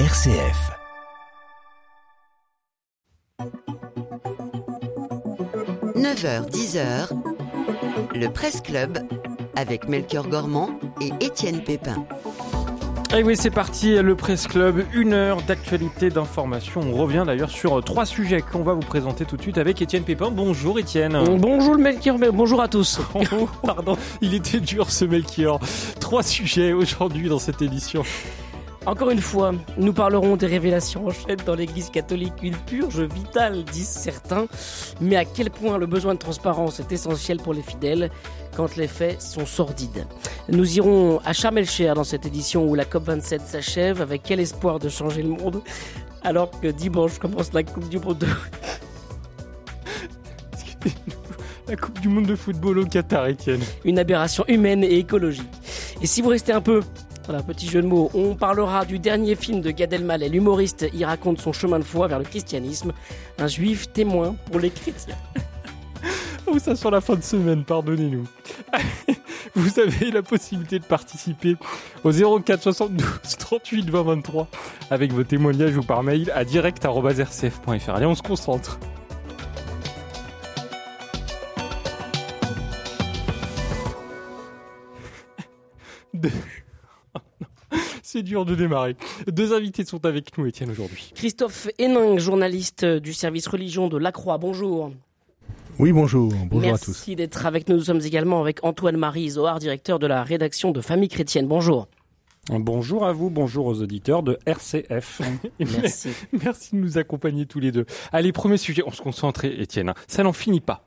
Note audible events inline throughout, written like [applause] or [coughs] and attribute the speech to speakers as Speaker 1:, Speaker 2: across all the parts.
Speaker 1: RCF. « 9h, 10h, le Presse Club avec Melchior Gormand et Étienne Pépin.
Speaker 2: Et oui, c'est parti, le Presse Club, une heure d'actualité, d'information. On revient d'ailleurs sur euh, trois sujets qu'on va vous présenter tout de suite avec Étienne Pépin. Bonjour Étienne.
Speaker 3: Bonjour le Melchior, bonjour à tous.
Speaker 2: Oh, [laughs] pardon, il était dur ce Melchior. Trois sujets aujourd'hui dans cette édition.
Speaker 3: Encore une fois, nous parlerons des révélations en chaîne dans l'Église catholique, une purge vitale, disent certains. Mais à quel point le besoin de transparence est essentiel pour les fidèles quand les faits sont sordides. Nous irons à Sharm el dans cette édition où la COP27 s'achève. Avec quel espoir de changer le monde alors que dimanche commence la Coupe du Monde de...
Speaker 2: la Coupe du Monde de football au Qatar, Étienne.
Speaker 3: Une aberration humaine et écologique. Et si vous restez un peu voilà, petit jeu de mots. On parlera du dernier film de Gad Elmaleh. L'humoriste y raconte son chemin de foi vers le christianisme. Un juif témoin pour les chrétiens. [laughs]
Speaker 2: Ou ça sur la fin de semaine, pardonnez-nous. [laughs] Vous avez la possibilité de participer au 04 72 38 20 23 avec vos témoignages ou par mail à direct.rcf.fr. Allez, on se concentre. [laughs] C'est dur de démarrer. Deux invités sont avec nous, Étienne, aujourd'hui.
Speaker 3: Christophe Hénin, journaliste du service religion de La Croix. Bonjour.
Speaker 4: Oui, bonjour. Bonjour
Speaker 3: à
Speaker 4: tous.
Speaker 3: Merci d'être avec nous. Nous sommes également avec Antoine-Marie Zohar, directeur de la rédaction de Famille Chrétienne. Bonjour.
Speaker 2: Bonjour à vous, bonjour aux auditeurs de RCF. [laughs]
Speaker 3: Merci.
Speaker 2: Merci de nous accompagner tous les deux. Allez, premier sujet, on se concentre, Étienne. Ça n'en finit pas.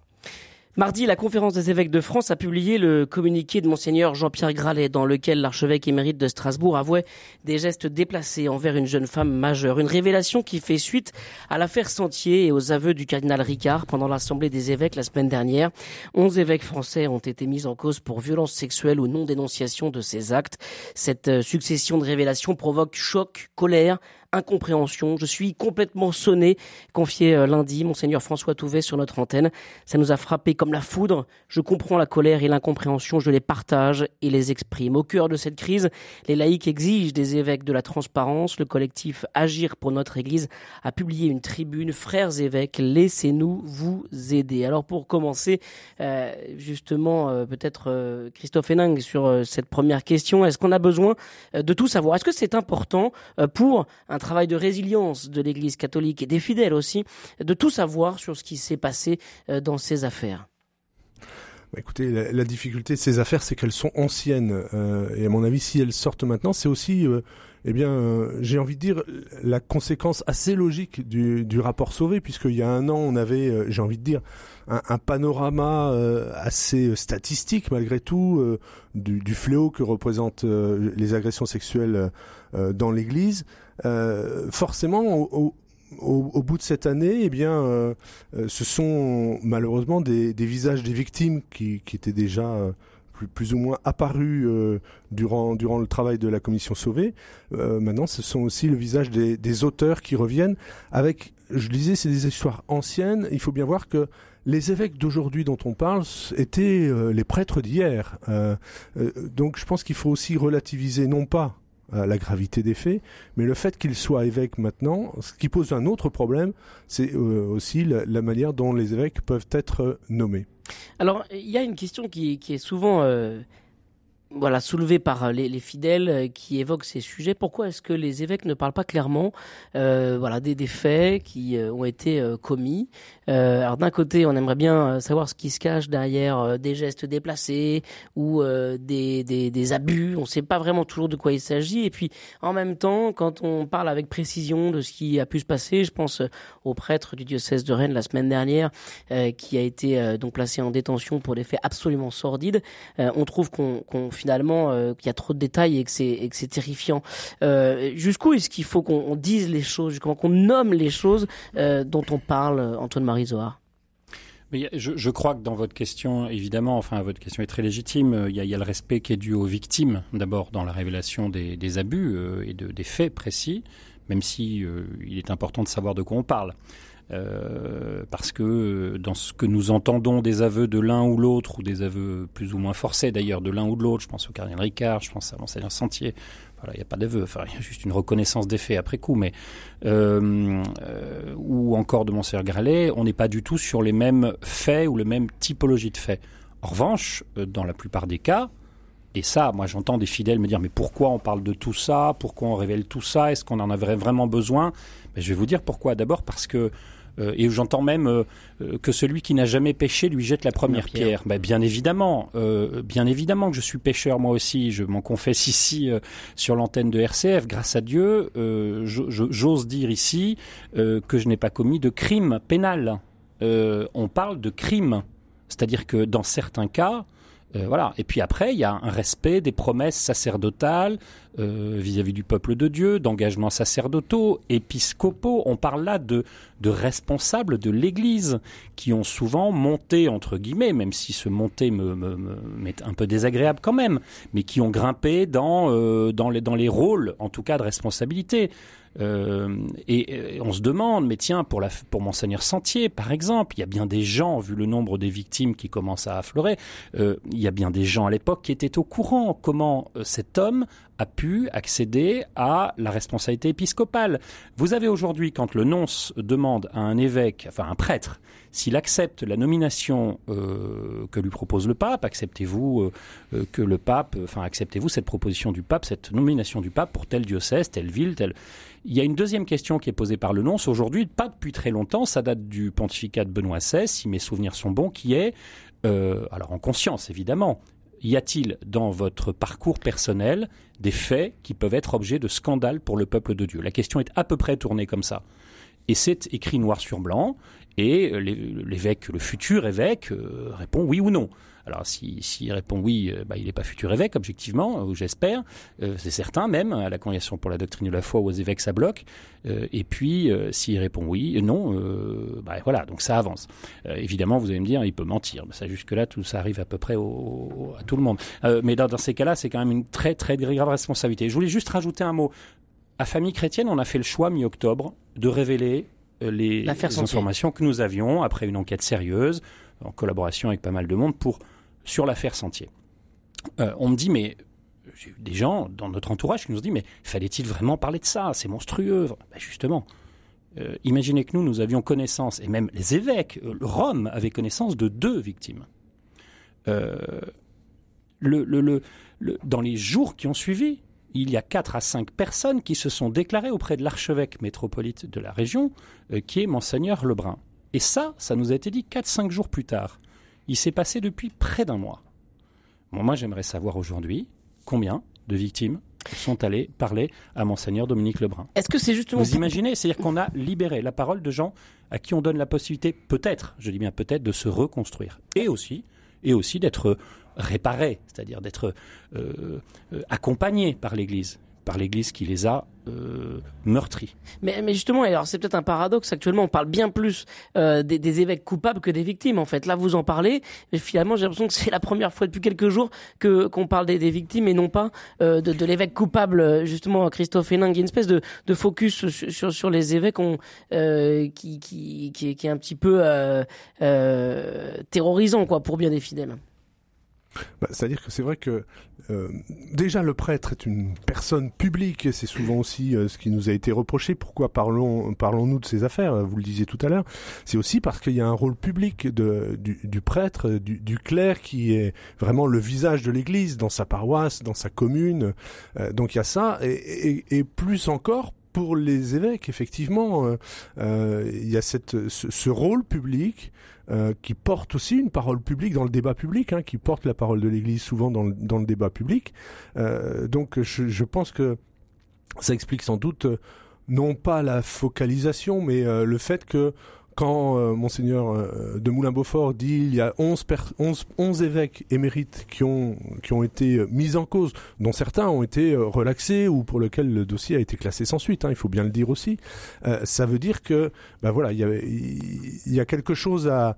Speaker 3: Mardi, la conférence des évêques de France a publié le communiqué de monseigneur Jean-Pierre Gralet dans lequel l'archevêque émérite de Strasbourg avouait des gestes déplacés envers une jeune femme majeure. Une révélation qui fait suite à l'affaire Sentier et aux aveux du cardinal Ricard pendant l'assemblée des évêques la semaine dernière. Onze évêques français ont été mis en cause pour violence sexuelle ou non-dénonciation de ces actes. Cette euh, succession de révélations provoque choc, colère, incompréhension. Je suis complètement sonné, confié euh, lundi monseigneur François Touvet sur notre antenne. Ça nous a frappé comme la foudre. Je comprends la colère et l'incompréhension, je les partage et les exprime. Au cœur de cette crise, les laïcs exigent des évêques de la transparence. Le collectif Agir pour notre Église a publié une tribune Frères évêques, laissez-nous vous aider. Alors pour commencer, euh, justement, euh, peut-être Christophe Héning sur cette première question, est-ce qu'on a besoin de tout savoir? Est-ce que c'est important pour un travail de résilience de l'Église catholique et des fidèles aussi, de tout savoir sur ce qui s'est passé euh, dans ces affaires.
Speaker 4: Bah, écoutez, la, difficulté de ces affaires, c'est qu'elles sont anciennes. Euh, et à mon avis, si elles sortent maintenant, c'est aussi, euh, eh bien, j'ai envie de dire, la conséquence assez logique du, rapport Sauvé, puisqu'il y a un an, on avait, j'ai envie de dire, un, un panorama assez statistique, malgré tout, du, fléau que représentent les agressions sexuelles dans l'Église. Euh, forcément, au, au, bout de cette année, eh bien, euh, euh, ce sont malheureusement des, des, visages des victimes qui, qui étaient déjà plus, plus, ou moins apparus durant, durant le travail de la commission Sauvé. maintenant, ce sont aussi le visage des, des, auteurs qui reviennent avec, je disais, c'est des histoires anciennes. Il faut bien voir que les évêques d'aujourd'hui dont on parle étaient les prêtres d'hier. donc, je pense qu'il faut aussi relativiser non pas la gravité des faits, mais le fait qu'il soit évêque maintenant, ce qui pose un autre problème, c'est euh, aussi la, manière dont les évêques peuvent être nommés.
Speaker 3: Alors, il y a une question qui, est souvent euh, voilà, soulevé par euh, les, fidèles euh, qui évoquent ces sujets. Pourquoi est-ce que les évêques ne parlent pas clairement euh, voilà, des, des, faits qui ont été commis? Alors d'un côté, on aimerait bien savoir ce qui se cache derrière des gestes déplacés ou des, des, des, abus. On ne sait pas vraiment toujours de quoi il s'agit. Et puis en même temps, quand on parle avec précision de ce qui a pu se passer, je pense au prêtre du diocèse de Rennes la semaine dernière qui a été donc placé en détention pour des faits absolument sordides, on trouve qu'on finalement euh, qu'il y a trop de détails et que c'est c'est terrifiant. Euh, jusqu'où est-ce qu'il faut qu'on dise les choses, qu'on nomme les choses euh, dont on parle, Antoine Marie Zohar
Speaker 5: mais je, crois que dans votre question, évidemment, enfin votre question est très légitime. Il y a, le respect qui est dû aux victimes, d'abord dans la révélation des, abus et de, des faits précis, même si il est important de savoir de quoi on parle. Euh, parce que euh, dans ce que nous entendons des aveux de l'un ou l'autre, ou des aveux plus ou moins forcés d'ailleurs de l'un ou de l'autre, je pense au cardinal Ricard, je pense à Monseigneur Sentier, Voilà, il n'y a pas d'aveu, enfin, il y a juste une reconnaissance des faits après coup, mais euh, ou encore de Monseigneur Gralet, on n'est pas du tout sur les mêmes faits ou les mêmes typologies de faits. En revanche, dans la plupart des cas, et ça, moi j'entends des fidèles me dire mais pourquoi on parle de tout ça? Pourquoi on révèle tout ça? Est-ce qu'on en avait vraiment besoin? Je vais vous dire pourquoi. D'abord parce que euh, et j'entends même euh, euh, que celui qui n'a jamais péché lui jette la première pierre. Ben, bien évidemment, bien évidemment que je suis pécheur moi aussi. Je m'en confesse ici sur l'antenne de RCF. Grâce à Dieu, j'ose dire ici que je n'ai pas commis de crime pénal. on parle de crime, c'est-à-dire que dans certains cas, euh, voilà. Et puis après, il y a un respect des promesses sacerdotales euh, vis-à-vis du peuple de Dieu, d'engagements sacerdotaux, épiscopaux. On parle là de, de responsables de l'Église qui ont souvent monté, entre guillemets, même si ce monter me, m'est un peu désagréable quand même, mais qui ont grimpé dans, euh, dans, les, dans les rôles, en tout cas de responsabilité. Euh, et, on se demande, mais tiens, pour, la, pour Monseigneur Sentier, par exemple, il y a bien des gens, vu le nombre des victimes qui commencent à affleurer, euh, il y a bien des gens à l'époque qui étaient au courant comment euh, cet homme a pu accéder à la responsabilité épiscopale. Vous avez aujourd'hui, quand le nonce demande à un évêque, enfin un prêtre, s'il accepte la nomination euh, que lui propose le pape, acceptez-vous euh, euh, que le pape, enfin acceptez-vous cette proposition du pape, cette nomination du pape pour tel diocèse, telle ville, telle. Il y a une deuxième question qui est posée par le nonce aujourd'hui, pas depuis très longtemps, ça date du pontificat de Benoît XVI, si mes souvenirs sont bons, qui est, alors en conscience évidemment, y a-t-il dans votre parcours personnel des faits qui peuvent être objet de scandale pour le peuple de Dieu? La question est à peu près tournée comme ça. Et c'est écrit noir sur blanc, et l'évêque, le futur évêque, euh, répond oui ou non. Alors s'il si, répond oui, euh, bah, il n'est pas futur évêque, objectivement, ou j'espère. Euh, c'est certain même, à la Congrégation pour la doctrine de la foi, aux évêques, ça bloque. et puis, s'il répond oui, non, bah, voilà, donc ça avance. évidemment, vous allez me dire, il peut mentir. Ça, jusque-là, tout ça arrive à peu près à tout le monde. mais dans ces cas-là, c'est quand même une très, très grave responsabilité. Je voulais juste rajouter un mot. À Famille Chrétienne, on a fait le choix, mi-octobre, de révéler euh, les, informations que nous avions après une enquête sérieuse, en collaboration avec pas mal de monde, pour, sur l'affaire Sentier. Euh, on me dit, mais j'ai eu des gens dans notre entourage qui nous ont dit, mais fallait-il vraiment parler de ça? C'est monstrueux. Ben justement, euh, imaginez que nous, nous avions connaissance, et même les évêques, Rome avait connaissance de deux victimes. le, le, dans les jours qui ont suivi, il y a quatre à cinq personnes qui se sont déclarées auprès de l'archevêque métropolite de la région, euh, qui est Monseigneur Lebrun. Et ça, ça nous a été dit quatre, cinq jours plus tard. Il s'est passé depuis près d'un mois. moi, j'aimerais savoir aujourd'hui combien de victimes sont allées parler à Monseigneur Dominique Lebrun.
Speaker 3: Est-ce que c'est justement...
Speaker 5: Vous imaginez C'est-à-dire qu'on a libéré la parole de gens à qui on donne la possibilité, peut-être, je dis bien peut-être, de se reconstruire. Et aussi, et aussi d'être réparés, c'est-à-dire d'être euh, euh, accompagnés par l'Église par l'Église qui les a euh, meurtris.
Speaker 3: Mais, mais justement, alors c'est peut-être un paradoxe. Actuellement, on parle bien plus des, évêques coupables que des victimes. En fait, là, vous en parlez, mais finalement, j'ai l'impression que c'est la première fois depuis quelques jours que qu'on parle des, victimes et non pas de, l'évêque coupable. Justement, Christophe Hénin, il y a une espèce de, focus sur, sur, les évêques qui, qui, qui, est un petit peu terrorisant, quoi, pour bien des fidèles.
Speaker 4: Bah, c'est-à-dire que c'est vrai que euh, déjà le prêtre est une personne publique c'est souvent aussi euh, ce qui nous a été reproché. Pourquoi parlons parlons-nous de ces affaires? Vous le disiez tout à l'heure. C'est aussi parce qu'il y a un rôle public du, prêtre, du, clerc qui est vraiment le visage de l'Église dans sa paroisse, dans sa commune. Euh, donc il y a ça et, plus encore pour les évêques, effectivement, il y a cette, ce, ce rôle public euh, qui porte aussi une parole publique dans le débat public, hein, qui porte la parole de l'Église souvent dans le, dans le débat public. Euh, donc je, je, pense que ça explique sans doute euh, non pas la focalisation, mais euh, le fait que quand euh, monseigneur euh, de Moulin-Beaufort dit il y a 11, 11, évêques émérites qui ont, qui ont été euh, mis en cause, dont certains ont été relaxés ou pour lesquels le dossier a été classé sans suite, hein, il faut bien le dire aussi, ça veut dire que ben voilà, il y, a, il y a quelque chose à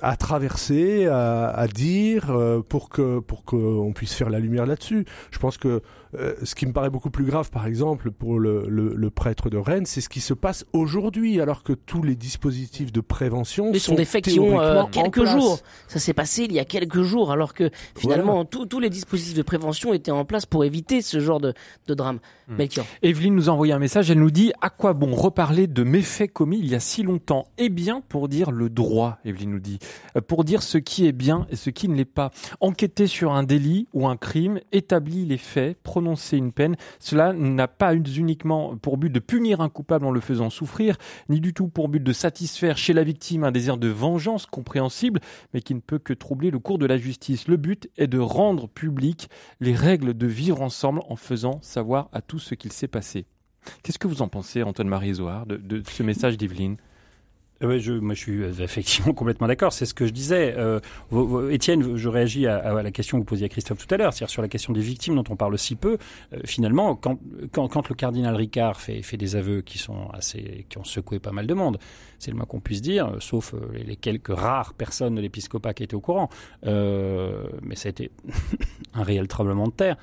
Speaker 4: à traverser, à, à dire pour que pour qu'on puisse faire la lumière là-dessus. Je pense que euh, ce qui me paraît beaucoup plus grave, par exemple, pour le, le, le prêtre de Rennes, c'est ce qui se passe aujourd'hui, alors que tous les dispositifs de prévention
Speaker 3: Mais ce sont des faits qui ont euh, quelques jours. Ça s'est passé il y a quelques jours, alors que finalement tous- tous les dispositifs de prévention étaient en place pour éviter ce genre de, de drame.
Speaker 2: Hmm.
Speaker 3: Melchior.
Speaker 2: Evelyne nous a envoyé un message, elle nous dit à quoi bon reparler de méfaits commis il y a si longtemps? Eh bien pour dire le droit, Evelyne nous dit, Euh, pour dire ce qui est bien et ce qui ne l'est pas. Enquêter sur un délit ou un crime, établir les faits, une peine, cela n'a pas uniquement pour but de punir un coupable en le faisant souffrir, ni du tout pour but de satisfaire chez la victime un désir de vengeance compréhensible, mais qui ne peut que troubler le cours de la justice. Le but est de rendre public les règles de vivre ensemble en faisant savoir à tous ce qu'il s'est passé. Qu'est-ce que vous en pensez, Antoine-Marie Zohar, de, de ce message d'Yveline?
Speaker 5: Euh, ouais, je, moi, je suis euh, effectivement [laughs] complètement d'accord. C'est ce que je disais. Euh, Étienne, je réagis à, la question que vous posiez à Christophe tout à l'heure, c'est-à-dire sur la question des victimes dont on parle si peu. Euh, finalement, quand, quand, quand le cardinal Ricard fait, des aveux qui sont assez, qui ont secoué pas mal de monde, c'est le moins qu'on puisse dire, euh, sauf les, quelques rares personnes de l'épiscopat qui étaient au courant. Mais ça a été [laughs] un réel tremblement de terre.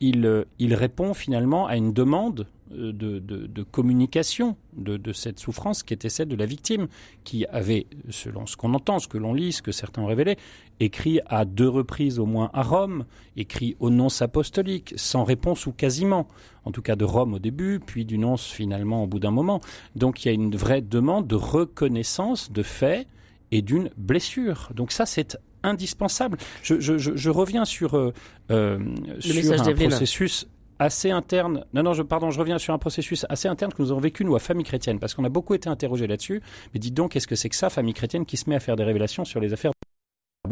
Speaker 5: Il, il répond finalement à une demande de, de, de communication de, de cette souffrance qui était celle de la victime, qui avait, selon ce qu'on entend, ce que l'on lit, ce que certains ont révélé, écrit à deux reprises au moins à Rome, écrit au nonce apostolique, sans réponse ou quasiment, en tout cas de Rome au début, puis du nonce finalement au bout d'un moment. Donc il y a une vraie demande de reconnaissance de faits et d'une blessure. Donc ça, c'est indispensable. Je, je, je, je reviens sur, euh, euh, sur un processus assez interne. Non, non, je, pardon, je reviens sur un processus assez interne que nous avons vécu, nous, à Famille Chrétienne, parce qu'on a beaucoup été interrogés là-dessus. Mais dites donc, qu'est-ce que c'est que ça, Famille Chrétienne, qui se met à faire des révélations sur les affaires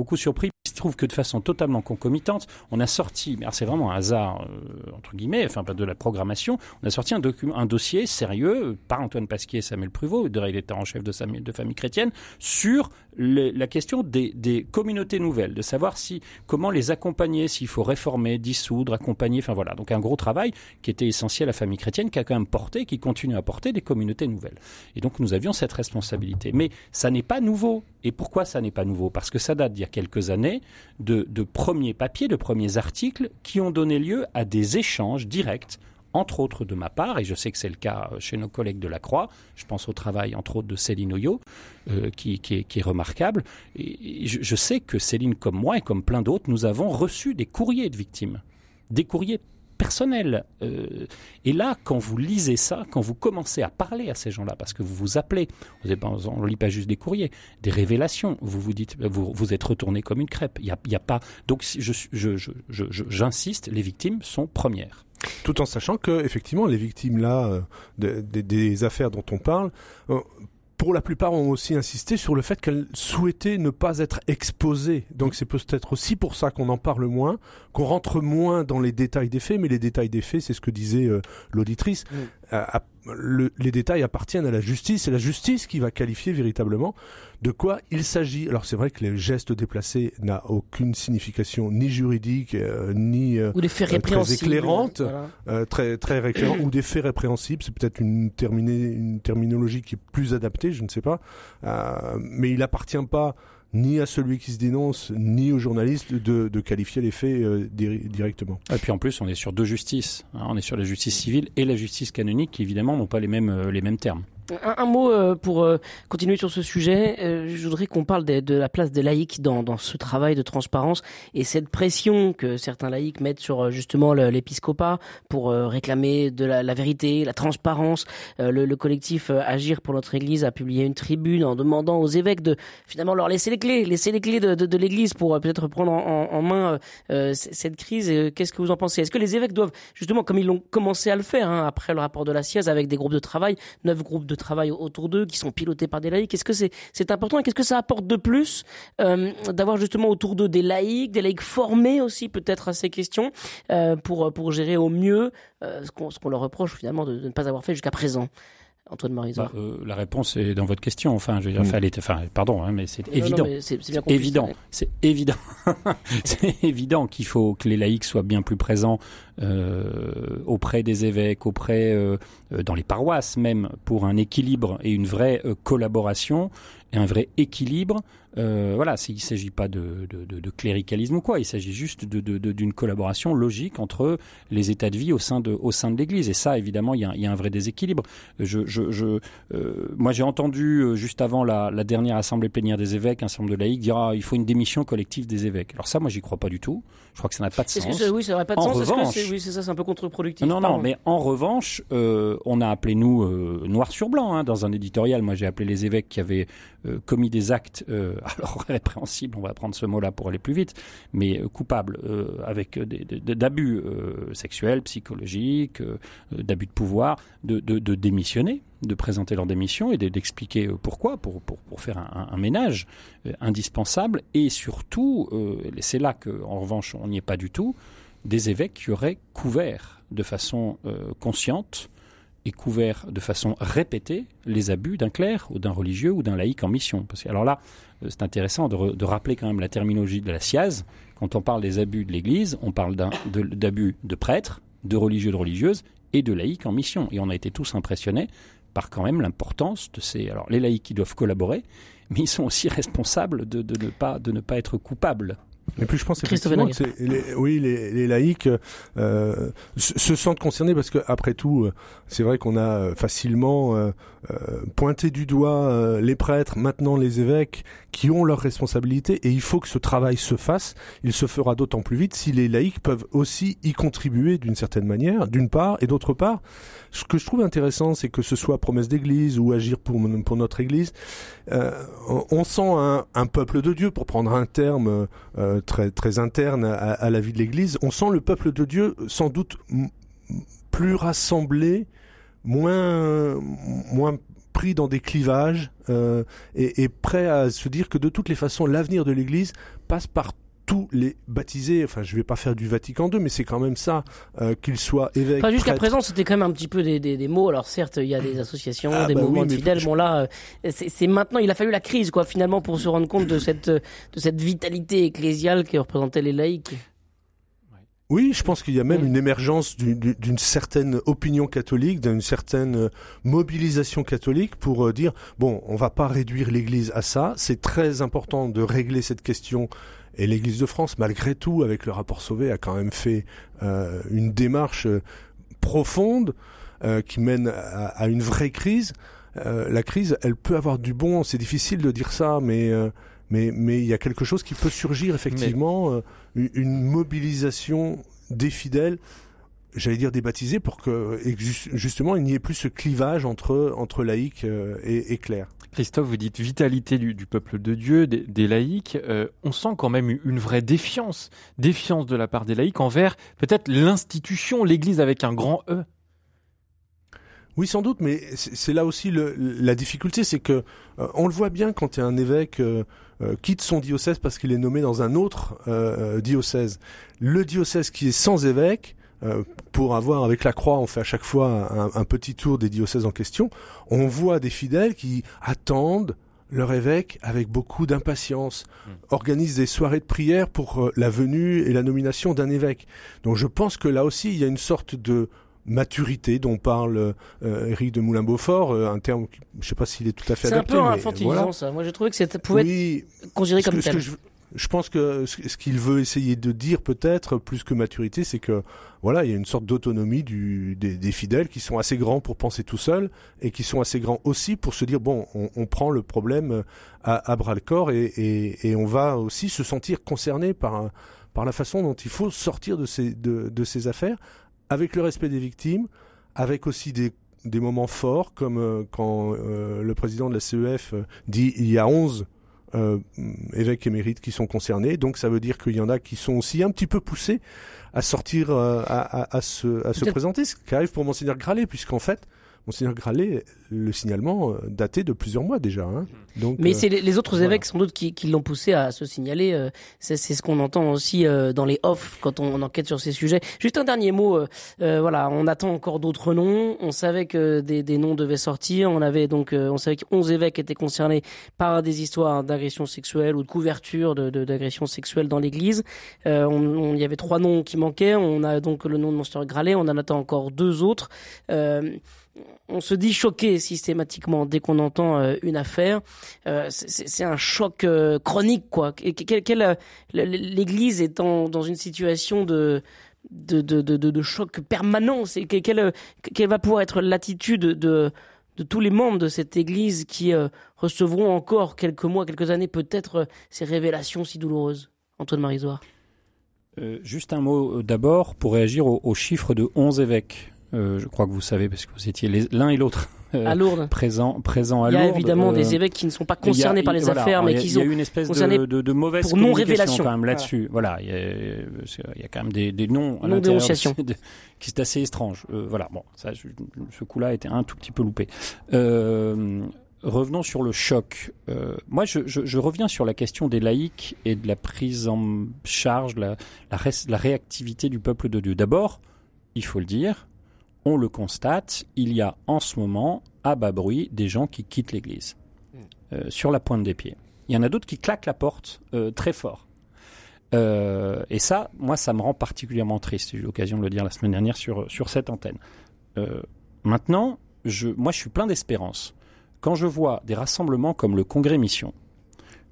Speaker 5: beaucoup surpris. Il se trouve que de façon totalement concomitante, on a sorti, mais c'est vraiment un hasard, euh, entre guillemets, enfin pas de la programmation, on a sorti un, dossier sérieux par Antoine Pasquier et Samuel Pruvot, directeur en chef de, Famille Chrétienne, sur la question des, des communautés nouvelles, de savoir si comment les accompagner, s'il faut réformer, dissoudre, accompagner, enfin voilà. Donc un gros travail qui était essentiel à Famille Chrétienne, qui a quand même porté, qui continue à porter des communautés nouvelles. Et donc nous avions cette responsabilité. Mais ça n'est pas nouveau. Et pourquoi ça n'est pas nouveau? Parce que ça date d'il y a quelques années de, premiers papiers, de premiers articles qui ont donné lieu à des échanges directs entre autres de ma part, et je sais que c'est le cas chez nos collègues de la Croix, je pense au travail entre autres de Céline Oyo, euh, qui, est, remarquable, et je, je sais que Céline comme moi et comme plein d'autres, nous avons reçu des courriers de victimes, des courriers personnels. Euh, et là, quand vous lisez ça, quand vous commencez à parler à ces gens-là, parce que vous vous appelez, on ne lit pas juste des courriers, des révélations, vous vous dites, vous, vous êtes retourné comme une crêpe. Il y a, pas. Donc, j'insiste, les victimes sont premières.
Speaker 4: Tout en sachant que effectivement les victimes là euh, de- de- des affaires dont on parle, euh, pour la plupart ont aussi insisté sur le fait qu'elles souhaitaient ne pas être exposées. Donc c'est peut-être aussi pour ça qu'on en parle moins, qu'on rentre moins dans les détails des faits. Mais les détails des faits, c'est ce que disait euh, l'auditrice.
Speaker 3: Mm.
Speaker 4: À- le- les détails appartiennent à la justice. C'est la justice qui va qualifier véritablement de quoi il s'agit. Alors c'est vrai que les gestes déplacés n'a aucune signification ni juridique euh, ni euh,
Speaker 3: Ou des faits
Speaker 4: Euh, très éclairante.
Speaker 3: Voilà.
Speaker 4: euh, très très récurrent ou des faits répréhensibles. C'est peut-être une, une terminologie qui est plus adaptée, je ne sais pas. Euh, mais il appartient pas ni à celui qui se dénonce, ni aux journalistes de, qualifier les faits euh, di- directement.
Speaker 5: Et puis en plus, on est sur deux justices. hein. On est sur la justice civile et la justice canonique, qui évidemment n'ont pas les mêmes, euh, les mêmes termes.
Speaker 3: Un, mot euh, pour euh, continuer sur ce sujet. Euh, je voudrais qu'on parle de, de la place des laïcs dans, dans ce travail de transparence et cette pression que certains laïcs mettent sur justement l'épiscopat pour réclamer de la, la vérité, la transparence. Le, le collectif Agir pour notre Église a publié une tribune en demandant aux évêques de finalement leur laisser les clés, laisser les clés de, de, de l'Église pour peut-être prendre en, en- main cette crise. Qu'est-ce que vous en pensez? Est-ce que les évêques doivent justement, comme ils l'ont commencé à le faire hein, après le rapport de la SIAZ avec des groupes de travail, neuf groupes de travail autour d'eux qui sont pilotés par des laïcs. Est-ce que c'est c'est important et qu'est-ce que ça apporte de plus euh, d'avoir justement autour d'eux des laïcs, des laïcs formés aussi peut-être à ces questions euh, pour pour gérer au mieux euh, ce qu'on ce qu'on leur reproche finalement de, de ne pas avoir fait jusqu'à présent. Antoine Marizot.
Speaker 5: Bah, euh, la réponse est dans votre question. Enfin, je veux dire,
Speaker 4: Mm.
Speaker 5: enfin, pardon, hein, mais c'est évident.
Speaker 3: c'est
Speaker 5: évident, c'est évident, [laughs] c'est évident qu'il faut que les laïcs soient bien plus présents auprès des évêques, auprès dans les paroisses même, pour un équilibre et une vraie collaboration un vrai équilibre euh, voilà, il ne s'agit pas de, de, cléricalisme ou quoi, il s'agit juste d'une collaboration logique entre les états de vie au sein de, au sein de l'Église. Et ça, évidemment, il y a, un vrai déséquilibre. Je, je, euh, moi, j'ai entendu euh, juste avant la, dernière assemblée plénière des évêques un certain de laïcs dire ah, il faut une démission collective des évêques. Alors ça, moi, j'y crois pas du tout. Je crois que ça n'a pas de sens.
Speaker 3: Que oui, ça n'aurait pas de sens? oui, c'est ça, c'est un peu contre-productif.
Speaker 5: Non, non, mais en revanche, on a appelé nous noir sur blanc hein, dans un éditorial. Moi, j'ai appelé les évêques qui avaient commis des actes [laughs] alors répréhensible, on va prendre ce mot-là pour aller plus vite, mais euh, coupable euh, avec d'abus euh, sexuels, psychologiques, d'abus de pouvoir, de, démissionner, de présenter leur démission et d'expliquer pourquoi, pour, pour, faire un, ménage indispensable, et surtout, c'est là qu'en revanche on n'y est pas du tout, des évêques qui auraient couvert de façon consciente et couvert de façon répétée les abus d'un clerc ou d'un religieux ou d'un laïc en mission. Parce que, alors là, euh, c'est intéressant de, rappeler quand même la terminologie de la SIAZ. Quand on parle des abus de l'Église, on parle d'abus de, prêtres, de religieux, de religieuses et de laïcs en mission. Et on a été tous impressionnés par quand même l'importance de ces... Alors les laïcs qui doivent collaborer, mais ils sont aussi responsables ne, pas, de ne pas être coupables
Speaker 4: et puis je pense effectivement que les, oui, les, les laïcs euh, se sentent concernés parce que après tout, euh, c'est vrai qu'on a euh, facilement euh, pointé du doigt les prêtres, maintenant les évêques, qui ont leurs responsabilités et il faut que ce travail se fasse. Il se fera d'autant plus vite si les laïcs peuvent aussi y contribuer d'une certaine manière, d'une part, et d'autre part, ce que je trouve intéressant, c'est que ce soit promesse d'église ou agir pour, pour notre église, euh, on sent un, peuple de Dieu, pour prendre un terme euh, très, très interne à, la vie de l'église, on sent le peuple de Dieu sans doute plus rassemblé, moins, moins pris dans des clivages euh, et prêt à se dire que de toutes les façons, l'avenir de l'Église passe par tous les baptisés, enfin je vais pas faire du Vatican II, mais c'est quand même ça, euh, qu'ils soient évêques.
Speaker 3: Enfin, jusqu'à présent, c'était quand même un petit peu des, des, des, mots. Alors certes, il y a des associations, ah, des bah mouvements de fidèles. Bon là, euh, c'est maintenant, il a fallu la crise, quoi, finalement, pour se rendre compte de cette de cette vitalité ecclésiale qui représentait les laïcs.
Speaker 4: Oui, je pense qu'il y a même une émergence d'une certaine opinion catholique, d'une certaine euh, mobilisation catholique pour euh, dire bon, on va pas réduire l'Église à ça. C'est très important de régler cette question. Et l'Église de France, malgré tout, avec le rapport Sauvé, a quand même fait euh, une démarche profonde qui mène à, une vraie crise. la crise, elle peut avoir du bon. C'est difficile de dire ça, mais mais mais il y a quelque chose qui peut surgir effectivement, euh, une mobilisation des fidèles, j'allais dire des baptisés, pour que justement il n'y ait plus ce clivage entre entre laïcs euh, et, et clercs.
Speaker 2: Christophe, vous dites vitalité du, du peuple de Dieu, des, des laïcs. Euh, on sent quand même une vraie défiance, défiance de la part des laïcs envers peut-être l'institution, l'Église avec un grand E.
Speaker 4: Oui, sans doute, mais c'est là aussi le, la difficulté, c'est que on le voit bien quand il y a un évêque euh, quitte son diocèse parce qu'il est nommé dans un autre euh, euh, diocèse. Le diocèse qui est sans évêque, pour avoir avec la croix, on fait à chaque fois un, petit tour des diocèses en question, on voit des fidèles qui attendent leur évêque avec beaucoup d'impatience, hmm. organisent des soirées de prière pour la venue et la nomination d'un évêque. Donc je pense que là aussi, il y a une sorte de maturité dont parle euh, Éric de Moulin-Beaufort, euh, un terme, je ne sais pas s'il est tout à fait adapté.
Speaker 3: C'est un peu infantilisant ça. Moi, j'ai trouvé que ça pouvait être considéré comme tel.
Speaker 4: je, pense que ce qu'il veut essayer de dire peut-être plus que maturité, c'est que voilà, il y a une sorte d'autonomie des, des, fidèles qui sont assez grands pour penser tout seuls et qui sont assez grands aussi pour se dire bon, on, on prend le problème à, à bras le corps et, et, et, on va aussi se sentir concerné par par la façon dont il faut sortir de ces de, de ces affaires avec le respect des victimes, avec aussi des, des moments forts, comme euh, quand euh, le président de la CEF euh, dit il y a 11 évêques émérites qui sont concernés, donc ça veut dire qu'il y en a qui sont aussi un petit peu poussés à sortir, à, à, à, se, à se présenter, ce qui arrive pour Monseigneur Gralet, puisqu'en fait, Monseigneur Gralet, le signalement euh, datait de plusieurs mois déjà. Hein. Donc,
Speaker 3: Mais
Speaker 4: euh,
Speaker 3: c'est les, les autres
Speaker 4: voilà.
Speaker 3: évêques sans doute qui, qui l'ont poussé à se signaler. euh, c'est ce qu'on entend aussi euh, dans les off quand on, enquête sur ces sujets. Juste un dernier mot. voilà, on attend encore d'autres noms. On savait que des, des noms devaient sortir. On avait donc, on savait que 11 évêques étaient concernés par des histoires d'agression sexuelle ou de couverture de de- d'agression sexuelle dans l'Église. Euh, on- on- Il y avait trois noms qui manquaient. On a donc le nom de Monseigneur Gralet. On en attend encore deux autres. Euh, on se dit choqué systématiquement dès qu'on entend euh, une affaire. Euh, c'est- un choc euh, chronique, quoi. L'Église est dans une situation de de, de, de, choc permanent. Quelle, quelle va pouvoir être l'attitude de de tous les membres de cette Église qui recevront encore quelques mois, quelques années peut-être ces révélations si douloureuses. Antoine Marisoire.
Speaker 5: Juste un mot d'abord pour réagir au, au chiffre de 11 évêques. Euh, je crois que vous savez parce que vous étiez l'un et l'autre [laughs] euh,
Speaker 3: à Lourdes.
Speaker 5: présents présents à
Speaker 3: Il y a
Speaker 5: Lourdes.
Speaker 3: évidemment
Speaker 5: Euh,
Speaker 3: des évêques qui ne sont pas
Speaker 5: a-
Speaker 3: concernés par les
Speaker 5: voilà,
Speaker 3: affaires, mais
Speaker 5: a-
Speaker 3: qui
Speaker 5: Il y a une espèce de, de, de mauvaise
Speaker 3: pour
Speaker 5: communication
Speaker 3: non-révélation.
Speaker 5: quand même là-dessus. Voilà, il, y a, y a quand même des, des noms à l'intérieur [laughs] qui est assez étrange. Euh, voilà, bon, ça, je- ce coup-là était un tout petit peu loupé. Euh, revenons sur le choc. Euh, moi, je, je, je reviens sur la question des laïcs et de la prise en charge, la, la, ré- la réactivité du peuple de Dieu. D'abord, il faut le dire, on le constate, il y a en ce moment, à bas bruit, des gens qui quittent l'Église, euh, sur la pointe des pieds. Il y en a d'autres qui claquent la porte euh, très fort. Euh, et ça, moi, ça me rend particulièrement triste. J'ai eu l'occasion de le dire la semaine dernière sur, sur cette antenne. Maintenant, je, moi, je suis plein d'espérance. Quand je vois des rassemblements comme le Congrès Mission,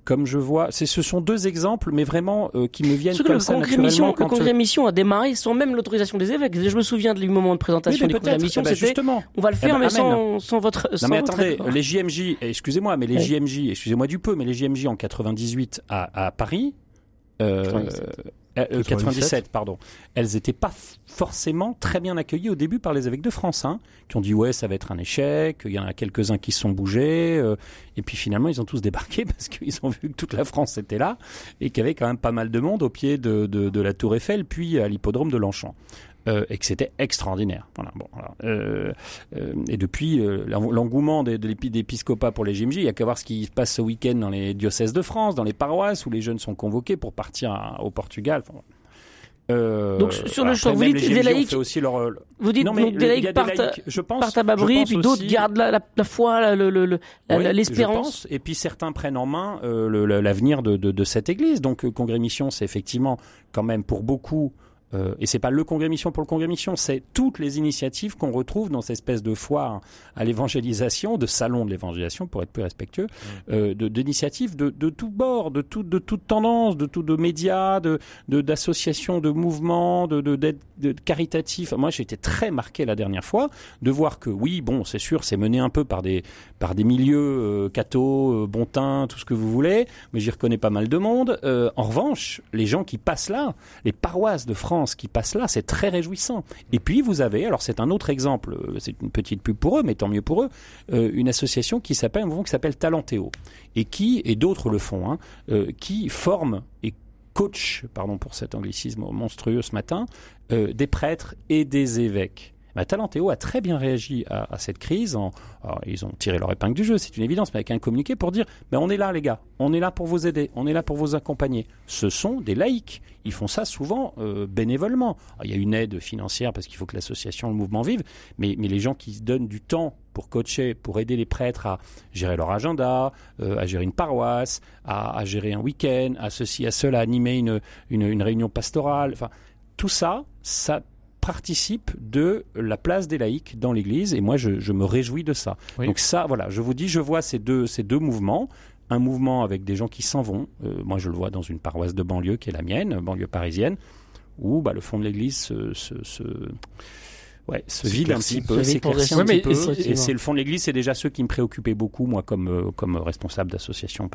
Speaker 5: comme je vois, c'est, ce sont deux exemples, mais vraiment euh, qui me viennent comme
Speaker 3: le
Speaker 5: ça
Speaker 3: congrès,
Speaker 5: naturellement.
Speaker 3: mission, le
Speaker 5: quand,
Speaker 3: congrès
Speaker 5: euh,
Speaker 3: mission a démarré sans même l'autorisation des évêques. Je me souviens du moment de
Speaker 5: oui,
Speaker 3: présentation
Speaker 5: mais
Speaker 3: du congrès mission,
Speaker 5: Eh ben,
Speaker 3: c'était
Speaker 5: justement.
Speaker 3: on va le
Speaker 5: Eh
Speaker 3: faire
Speaker 5: ben,
Speaker 3: mais sans, sans votre
Speaker 5: Non
Speaker 3: sans
Speaker 5: mais
Speaker 3: votre
Speaker 5: attendez, les JMJ, excusez-moi, mais les. JMJ, excusez-moi du peu, mais les JMJ en 98 à, à Paris,
Speaker 3: 97.
Speaker 5: euh, euh, 97, pardon, elles n'étaient pas forcément très bien accueillies au début par les évêques de France, hein, qui ont dit ouais ça va être un échec, il y en a quelques-uns qui se sont bougés, euh, et puis finalement ils ont tous débarqué [laughs] parce qu'ils ont vu que toute la France était là et qu'il y avait quand même pas mal de monde au pied de, de, de la Tour Eiffel, puis à l'hippodrome de Longchamp. Euh, et que c'était extraordinaire. Voilà, bon. Euh, euh, et depuis, l'eng- l'engouement des- pour les JMJ, il y a qu'à voir ce qui se passe ce week-end dans les diocèses de France, dans les paroisses où les jeunes sont convoqués pour partir à- au Portugal. Enfin, euh,
Speaker 3: Donc, sur le choc, vous dites
Speaker 5: les
Speaker 3: des laïcs-
Speaker 5: fait aussi leur,
Speaker 3: Vous dites
Speaker 5: non, mais
Speaker 3: donc des
Speaker 5: le- il y
Speaker 3: laïcs
Speaker 5: des
Speaker 3: partent,
Speaker 5: laïcs, je pense,
Speaker 3: partent à
Speaker 5: pense
Speaker 3: puis d'autres
Speaker 5: aussi-
Speaker 3: gardent la, la, la foi, le- le-
Speaker 5: oui,
Speaker 3: l'espérance.
Speaker 5: Et puis certains prennent en main euh, l'avenir de, de, de cette Église. Donc Congrès Mission, c'est effectivement quand même pour beaucoup. Euh, et c'est pas le Congrès Mission pour le Congrès Mission, c'est toutes les initiatives qu'on retrouve dans cette espèce de foire à l'évangélisation, de salon de l'évangélisation pour être plus respectueux, euh, de- d'initiatives de, de tout bord, de tout, de toute tendance, de tout de médias, de de- d'associations, de, mouvements, de de, d'aide- de caritatifs. Moi, j'ai été très marqué la dernière fois de voir que oui, bon, c'est sûr, c'est mené un peu par des par des milieux euh, cathos, euh, bon teint, tout ce que vous voulez, mais j'y reconnais pas mal de monde. Euh, en revanche, les gens qui passent là, les paroisses de France qui passent là, c'est très réjouissant. Et puis vous avez, alors c'est un autre exemple, euh, c'est une petite pub pour eux, mais tant mieux pour eux, euh, une association qui s'appelle, un mouvement qui s'appelle et qui, et d'autres le font, hein, euh, qui forme et coach, pardon pour cet anglicisme monstrueux ce matin, des prêtres et des évêques. Bah, Talentéo a très bien réagi à, cette crise. Ils ont tiré leur épingle du jeu, c'est une évidence, mais avec un communiqué pour dire on est là, les gars, on est là pour vous aider, on est là pour vous accompagner. Ce sont des laïcs. Ils font ça souvent euh, bénévolement. Il y a une aide financière parce qu'il faut que l'association, le mouvement vive, mais, les gens qui se donnent du temps pour coacher, pour aider les prêtres à gérer leur agenda, euh, à gérer une paroisse, à, gérer un week-end, à ceci, à cela, à animer une, une, une réunion pastorale. Enfin, tout ça, ça participe de la place des laïcs dans l'Église et moi je, je me réjouis de ça.
Speaker 2: Oui.
Speaker 5: Donc ça, voilà, je vous dis, je vois ces deux, ces deux mouvements. Un mouvement avec des gens qui s'en vont. Euh, moi, je le vois dans une paroisse de banlieue qui est la mienne, banlieue parisienne, où bah, le fond de l'Église se, se, se, ouais, se vide un petit peu, s'éclaircit un petit
Speaker 2: mais
Speaker 5: peu. Et c'est le fond de l'Église, c'est déjà ceux qui me préoccupaient beaucoup, moi, comme, euh, comme responsable d'association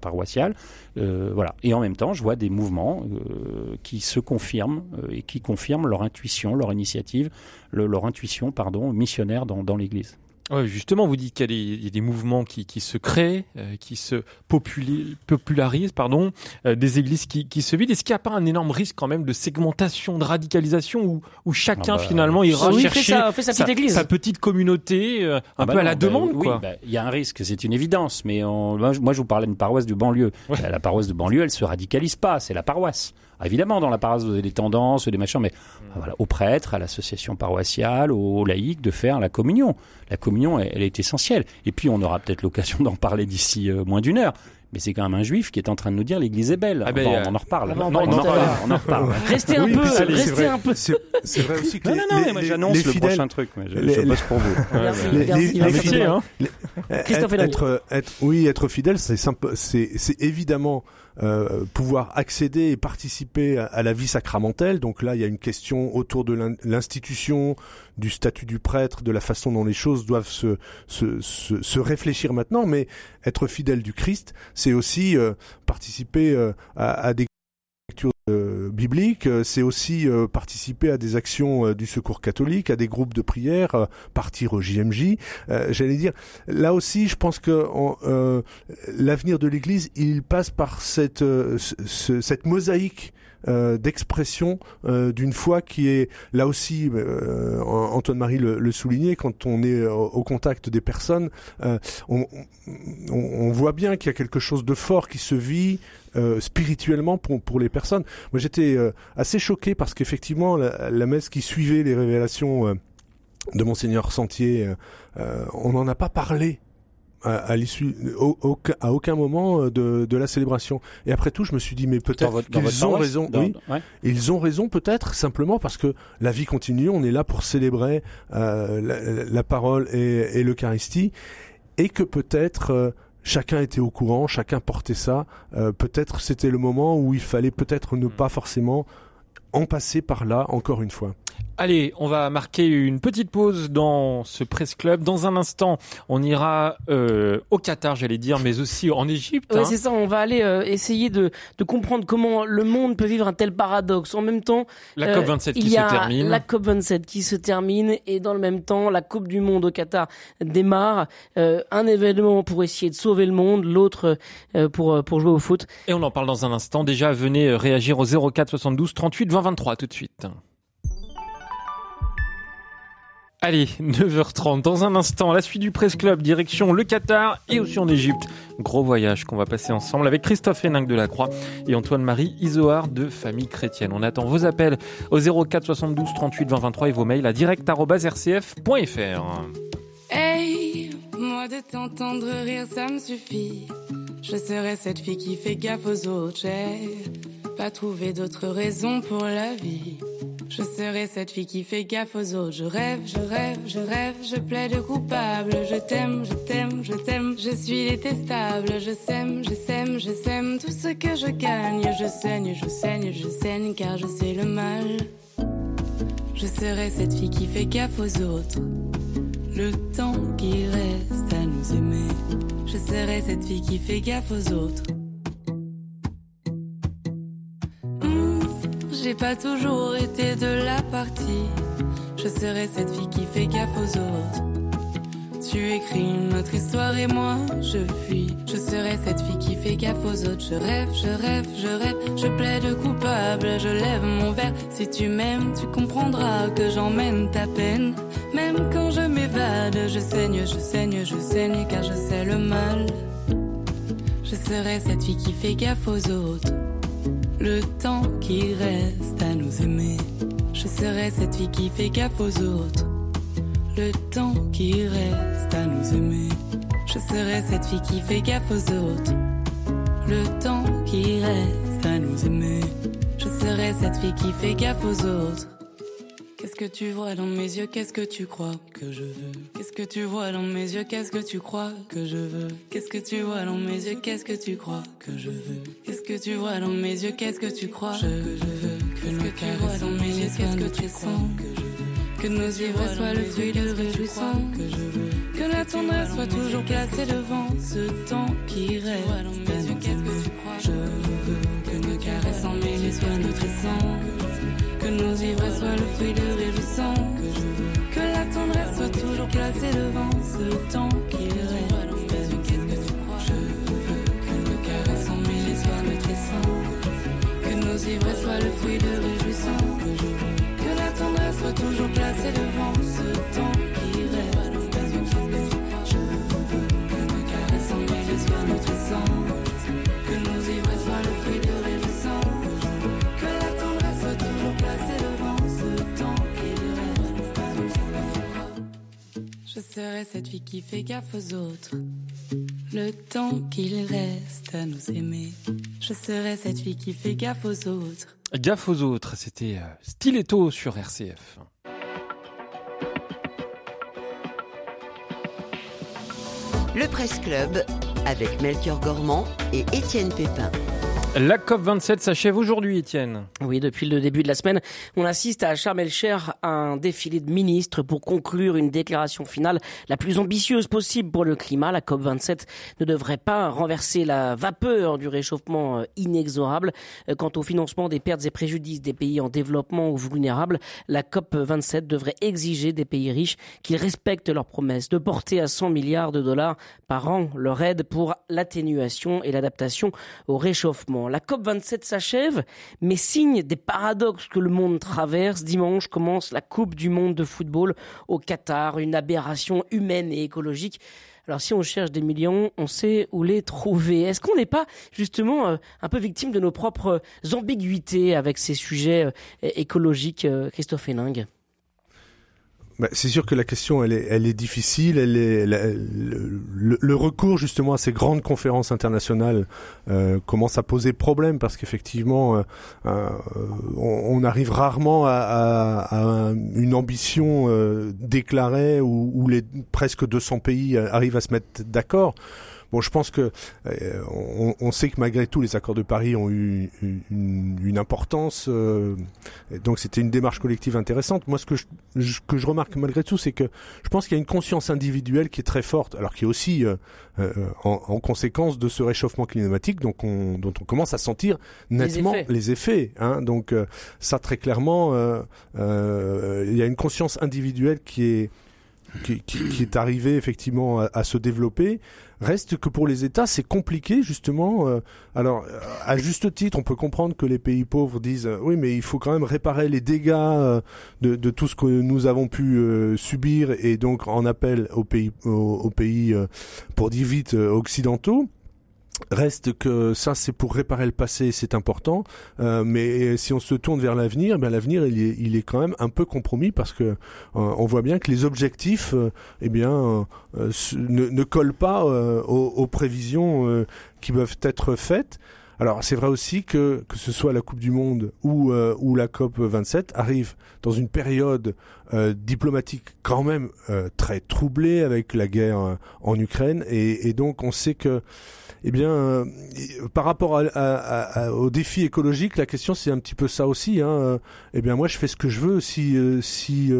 Speaker 5: paroissiale. Euh, voilà. Et en même temps, je vois des mouvements euh, qui se confirment euh, et qui confirment leur intuition, leur initiative, le- leur intuition, pardon, missionnaire dans, dans l'Église.
Speaker 2: Ouais, justement, vous dites qu'il y, a des mouvements qui, qui se créent, euh, qui se popularisent, pardon, euh, des églises qui, qui se vident. Est-ce qu'il n'y a pas un énorme risque quand même de segmentation, de radicalisation, où, où chacun ah bah, finalement ira chercher
Speaker 3: sa, petite église.
Speaker 2: sa, petite communauté, euh, un ah peu bah à la bah demande
Speaker 5: Oui, il y a un risque, c'est une évidence. Mais moi, je vous parlais d'une paroisse du banlieue. La paroisse de banlieue, elle se radicalise pas, c'est la paroisse. Ah, évidemment, dans la paroisse, vous avez des tendances, des machins, mais voilà, aux prêtres, à l'association paroissiale, aux laïcs, de faire la communion. La communion, elle, est essentielle. Et puis, on aura peut-être l'occasion [laughs] d'en parler d'ici euh, moins d'une heure. Mais c'est quand même un juif qui est en train de nous dire l'église est belle. Ah ben, on, en reparle.
Speaker 3: on, en reparle. [laughs] Restez un peu, restez un peu.
Speaker 4: C'est vrai aussi [laughs] que non,
Speaker 5: les, non, non, moi j'annonce le prochain truc. je, les, je bosse pour vous.
Speaker 3: Merci, les, fidèles, hein.
Speaker 4: Christophe être, être, oui, être fidèle, c'est c'est évidemment euh, pouvoir accéder et participer à, la vie sacramentelle. Donc là, il y a une question autour de l'institution, du statut du prêtre, de la façon dont les choses doivent se, se, se, se réfléchir maintenant. Mais être fidèle du Christ, c'est aussi euh, participer euh, à, à des euh, biblique, euh, c'est aussi euh, participer à des actions du secours catholique, à des groupes de prière, partir au JMJ. J'allais dire, là aussi, je pense que l'avenir de l'Église, il passe par cette, cette mosaïque euh, d'expression euh, d'une foi qui est là aussi euh, Antoine Marie le, le, soulignait quand on est au, contact des personnes on, on, voit bien qu'il y a quelque chose de fort qui se vit spirituellement pour, pour les personnes. Moi j'étais assez choqué parce qu'effectivement la, la, messe qui suivait les révélations de monseigneur Sentier on n'en a pas parlé à, l'issue, à aucun moment euh, de, de, la célébration. Et après tout, je me suis dit, mais peut-être qu'ils ont raison. oui, ils ont raison peut-être simplement parce que la vie continue. On est là pour célébrer euh, la, parole et, et l'Eucharistie, et que peut-être euh, chacun était au courant, chacun portait ça. Euh, peut-être c'était le moment où il fallait peut-être ne pas forcément en passer par là encore une fois.
Speaker 2: Allez, on va marquer une petite pause dans ce presse club. Dans un instant, on ira euh, au Qatar, j'allais dire, mais aussi en Égypte.
Speaker 3: Hein. c'est ça. On va aller euh, essayer de, de, comprendre comment le monde peut vivre un tel paradoxe. En même temps,
Speaker 2: la COP 27
Speaker 3: euh,
Speaker 2: qui se termine.
Speaker 3: La COP 27 qui se termine et dans le même temps, la Coupe du Monde au Qatar démarre. un événement pour essayer de sauver le monde, l'autre pour pour jouer au foot.
Speaker 2: Et on en parle dans un instant. Déjà, venez réagir au 04 72 38 20 23 tout de suite. Allez, 9h30. Dans un instant, la suite du Presse Club, direction le Qatar et aussi en Égypte. Gros voyage qu'on va passer ensemble avec Christophe Héninck de la Croix et Antoine-Marie Isoard de Famille Chrétienne. On attend vos appels au 04 72 38 20 23 et vos mails à direct.rcf.fr.
Speaker 6: Hey, moi de t'entendre rire, ça me suffit. Je serai cette fille qui fait gaffe aux autres. J'ai pas trouvé d'autres raisons pour la vie. Je serai cette fille qui fait gaffe aux autres. Je rêve, je rêve, je rêve, je plaide coupable. Je t'aime, je t'aime, je t'aime. Je suis détestable. Je sème, je sème, je sème. Tout ce que je gagne, je saigne, je saigne, je saigne car je sais le mal. Je serai cette fille qui fait gaffe aux autres. Le temps qui reste à nous aimer. Je serai cette fille qui fait gaffe aux autres. j'ai pas toujours été de la partie. Je serai cette fille qui fait gaffe aux autres. Tu écris une autre histoire et moi je fuis. Je serai cette fille qui fait gaffe aux autres. Je rêve, je rêve, je rêve, je plaide coupable. Je lève mon verre. Si tu m'aimes, tu comprendras que j'emmène ta peine. Même quand je m'évade, je saigne, je saigne, je saigne car je sais le mal. Je serai cette fille qui fait gaffe aux autres le temps qui reste à nous aimer. Je serai cette fille qui fait gaffe aux autres. Le temps qui reste à nous aimer. Je serai cette fille qui fait gaffe aux autres. Le temps qui reste à nous aimer. Je serai cette fille qui fait gaffe aux autres. Qu'est-ce que tu vois dans mes yeux Qu'est-ce que tu crois que je veux Qu'est-ce que tu vois dans mes yeux Qu'est-ce que tu crois que je veux Qu'est-ce que tu vois dans mes yeux Qu'est-ce que tu crois que je veux Qu'est-ce que tu vois dans mes yeux Qu'est-ce que tu crois que je veux Qu'est-ce que tu vois dans mes yeux Qu'est-ce que tu sens que je veux Que nos ivresses soient le fruit de réjouissant que je Que la tendresse soit toujours placée devant ce temps qui reste. Qu'est-ce que tu crois Je veux que nos caresses en mêlées soient nutrissantes que nos ivresses soient le fruit de réjouissant. Que, la tendresse soit toujours classer devant ce temps qu'il reste. Je veux que nos que nos ivresses soient le fruit de la tendresse soit toujours placée devant ce temps qui reste. Je veux que nos cœurs sont mêlés soient maîtrissants, que nos ivresses soient le fruit de réjouissants, que la tendresse soit toujours placée devant ce temps qui reste. Je serai cette fille qui fait gaffe aux autres. Le temps qu'il reste à nous aimer. Je serai cette fille qui fait gaffe aux autres.
Speaker 2: Gaffe aux autres, c'était euh, Stiletto sur RCF.
Speaker 1: Le Presse Club avec Melchior Gormand et Étienne Pépin.
Speaker 2: La COP27 s'achève aujourd'hui, Étienne.
Speaker 3: Oui, depuis le début de la semaine, on assiste à Sharm el-Cher à un défilé de ministres pour conclure une déclaration finale la plus ambitieuse possible pour le climat. La COP27 ne devrait pas renverser la vapeur du réchauffement euh, inexorable. Euh, Quant au financement des pertes et préjudices des pays en développement ou vulnérables, la COP27 devrait exiger des pays riches qu'ils respectent leurs promesses de porter à 100 milliards de dollars par an leur aide pour l'atténuation et l'adaptation au réchauffement. La COP27 s'achève, mais signe des paradoxes que le monde traverse. Dimanche commence la Coupe du monde de football au Qatar, une aberration humaine et écologique. Alors si on cherche des millions, on sait où les trouver. Est-ce qu'on n'est pas justement euh, un peu victime de nos propres ambiguïtés avec ces sujets euh, écologiques, euh, Christophe Héningue?
Speaker 4: Bah, c'est sûr que la question, elle est, elle est difficile. Elle est le- le recours justement à ces grandes conférences internationales euh, commence à poser problème parce qu'effectivement, euh, euh, on, on arrive rarement à, à- à une ambition euh, déclarée où, où les presque 200 pays euh, arrivent à se mettre d'accord. Bon, je pense que euh, on, on sait que malgré tout, les accords de Paris ont eu une, une importance. euh, donc, c'était une démarche collective intéressante. Moi, ce que je, je- que je remarque malgré tout, c'est que je pense qu'il y a une conscience individuelle qui est très forte, alors qui est aussi euh, euh, en, en conséquence de ce réchauffement climatique, donc on, dont on commence à sentir nettement
Speaker 3: effets.
Speaker 4: les effets. hein. donc, euh, ça très clairement, euh, euh, il y a une conscience individuelle qui est qui, qui- qui est arrivée effectivement à, à se développer. Reste que pour les États, c'est compliqué justement. euh, alors, euh, à juste titre, on peut comprendre que les pays pauvres disent euh, oui, mais il faut quand même réparer les dégâts euh, de, de tout ce que nous avons pu euh, subir et donc en appel aux pays, aux, aux pays pour dire vite occidentaux. Reste que ça, c'est pour réparer le passé, c'est important. Euh, mais si on se tourne vers l'avenir, ben l'avenir, il est, il est quand même un peu compromis parce que euh, on voit bien que les objectifs, euh, eh bien, euh, euh, ne, ne collent pas euh, aux, aux prévisions qui peuvent être faites. Alors c'est vrai aussi que que ce soit la Coupe du Monde ou euh, ou la COP 27 arrive dans une période euh, diplomatique quand même euh, très troublée avec la guerre en Ukraine et, et donc on sait que eh bien, euh, par rapport à, à- à- aux défis écologiques, la question c'est un petit peu ça aussi. Hein. Euh, Eh bien, moi, je fais ce que je veux. Si euh, si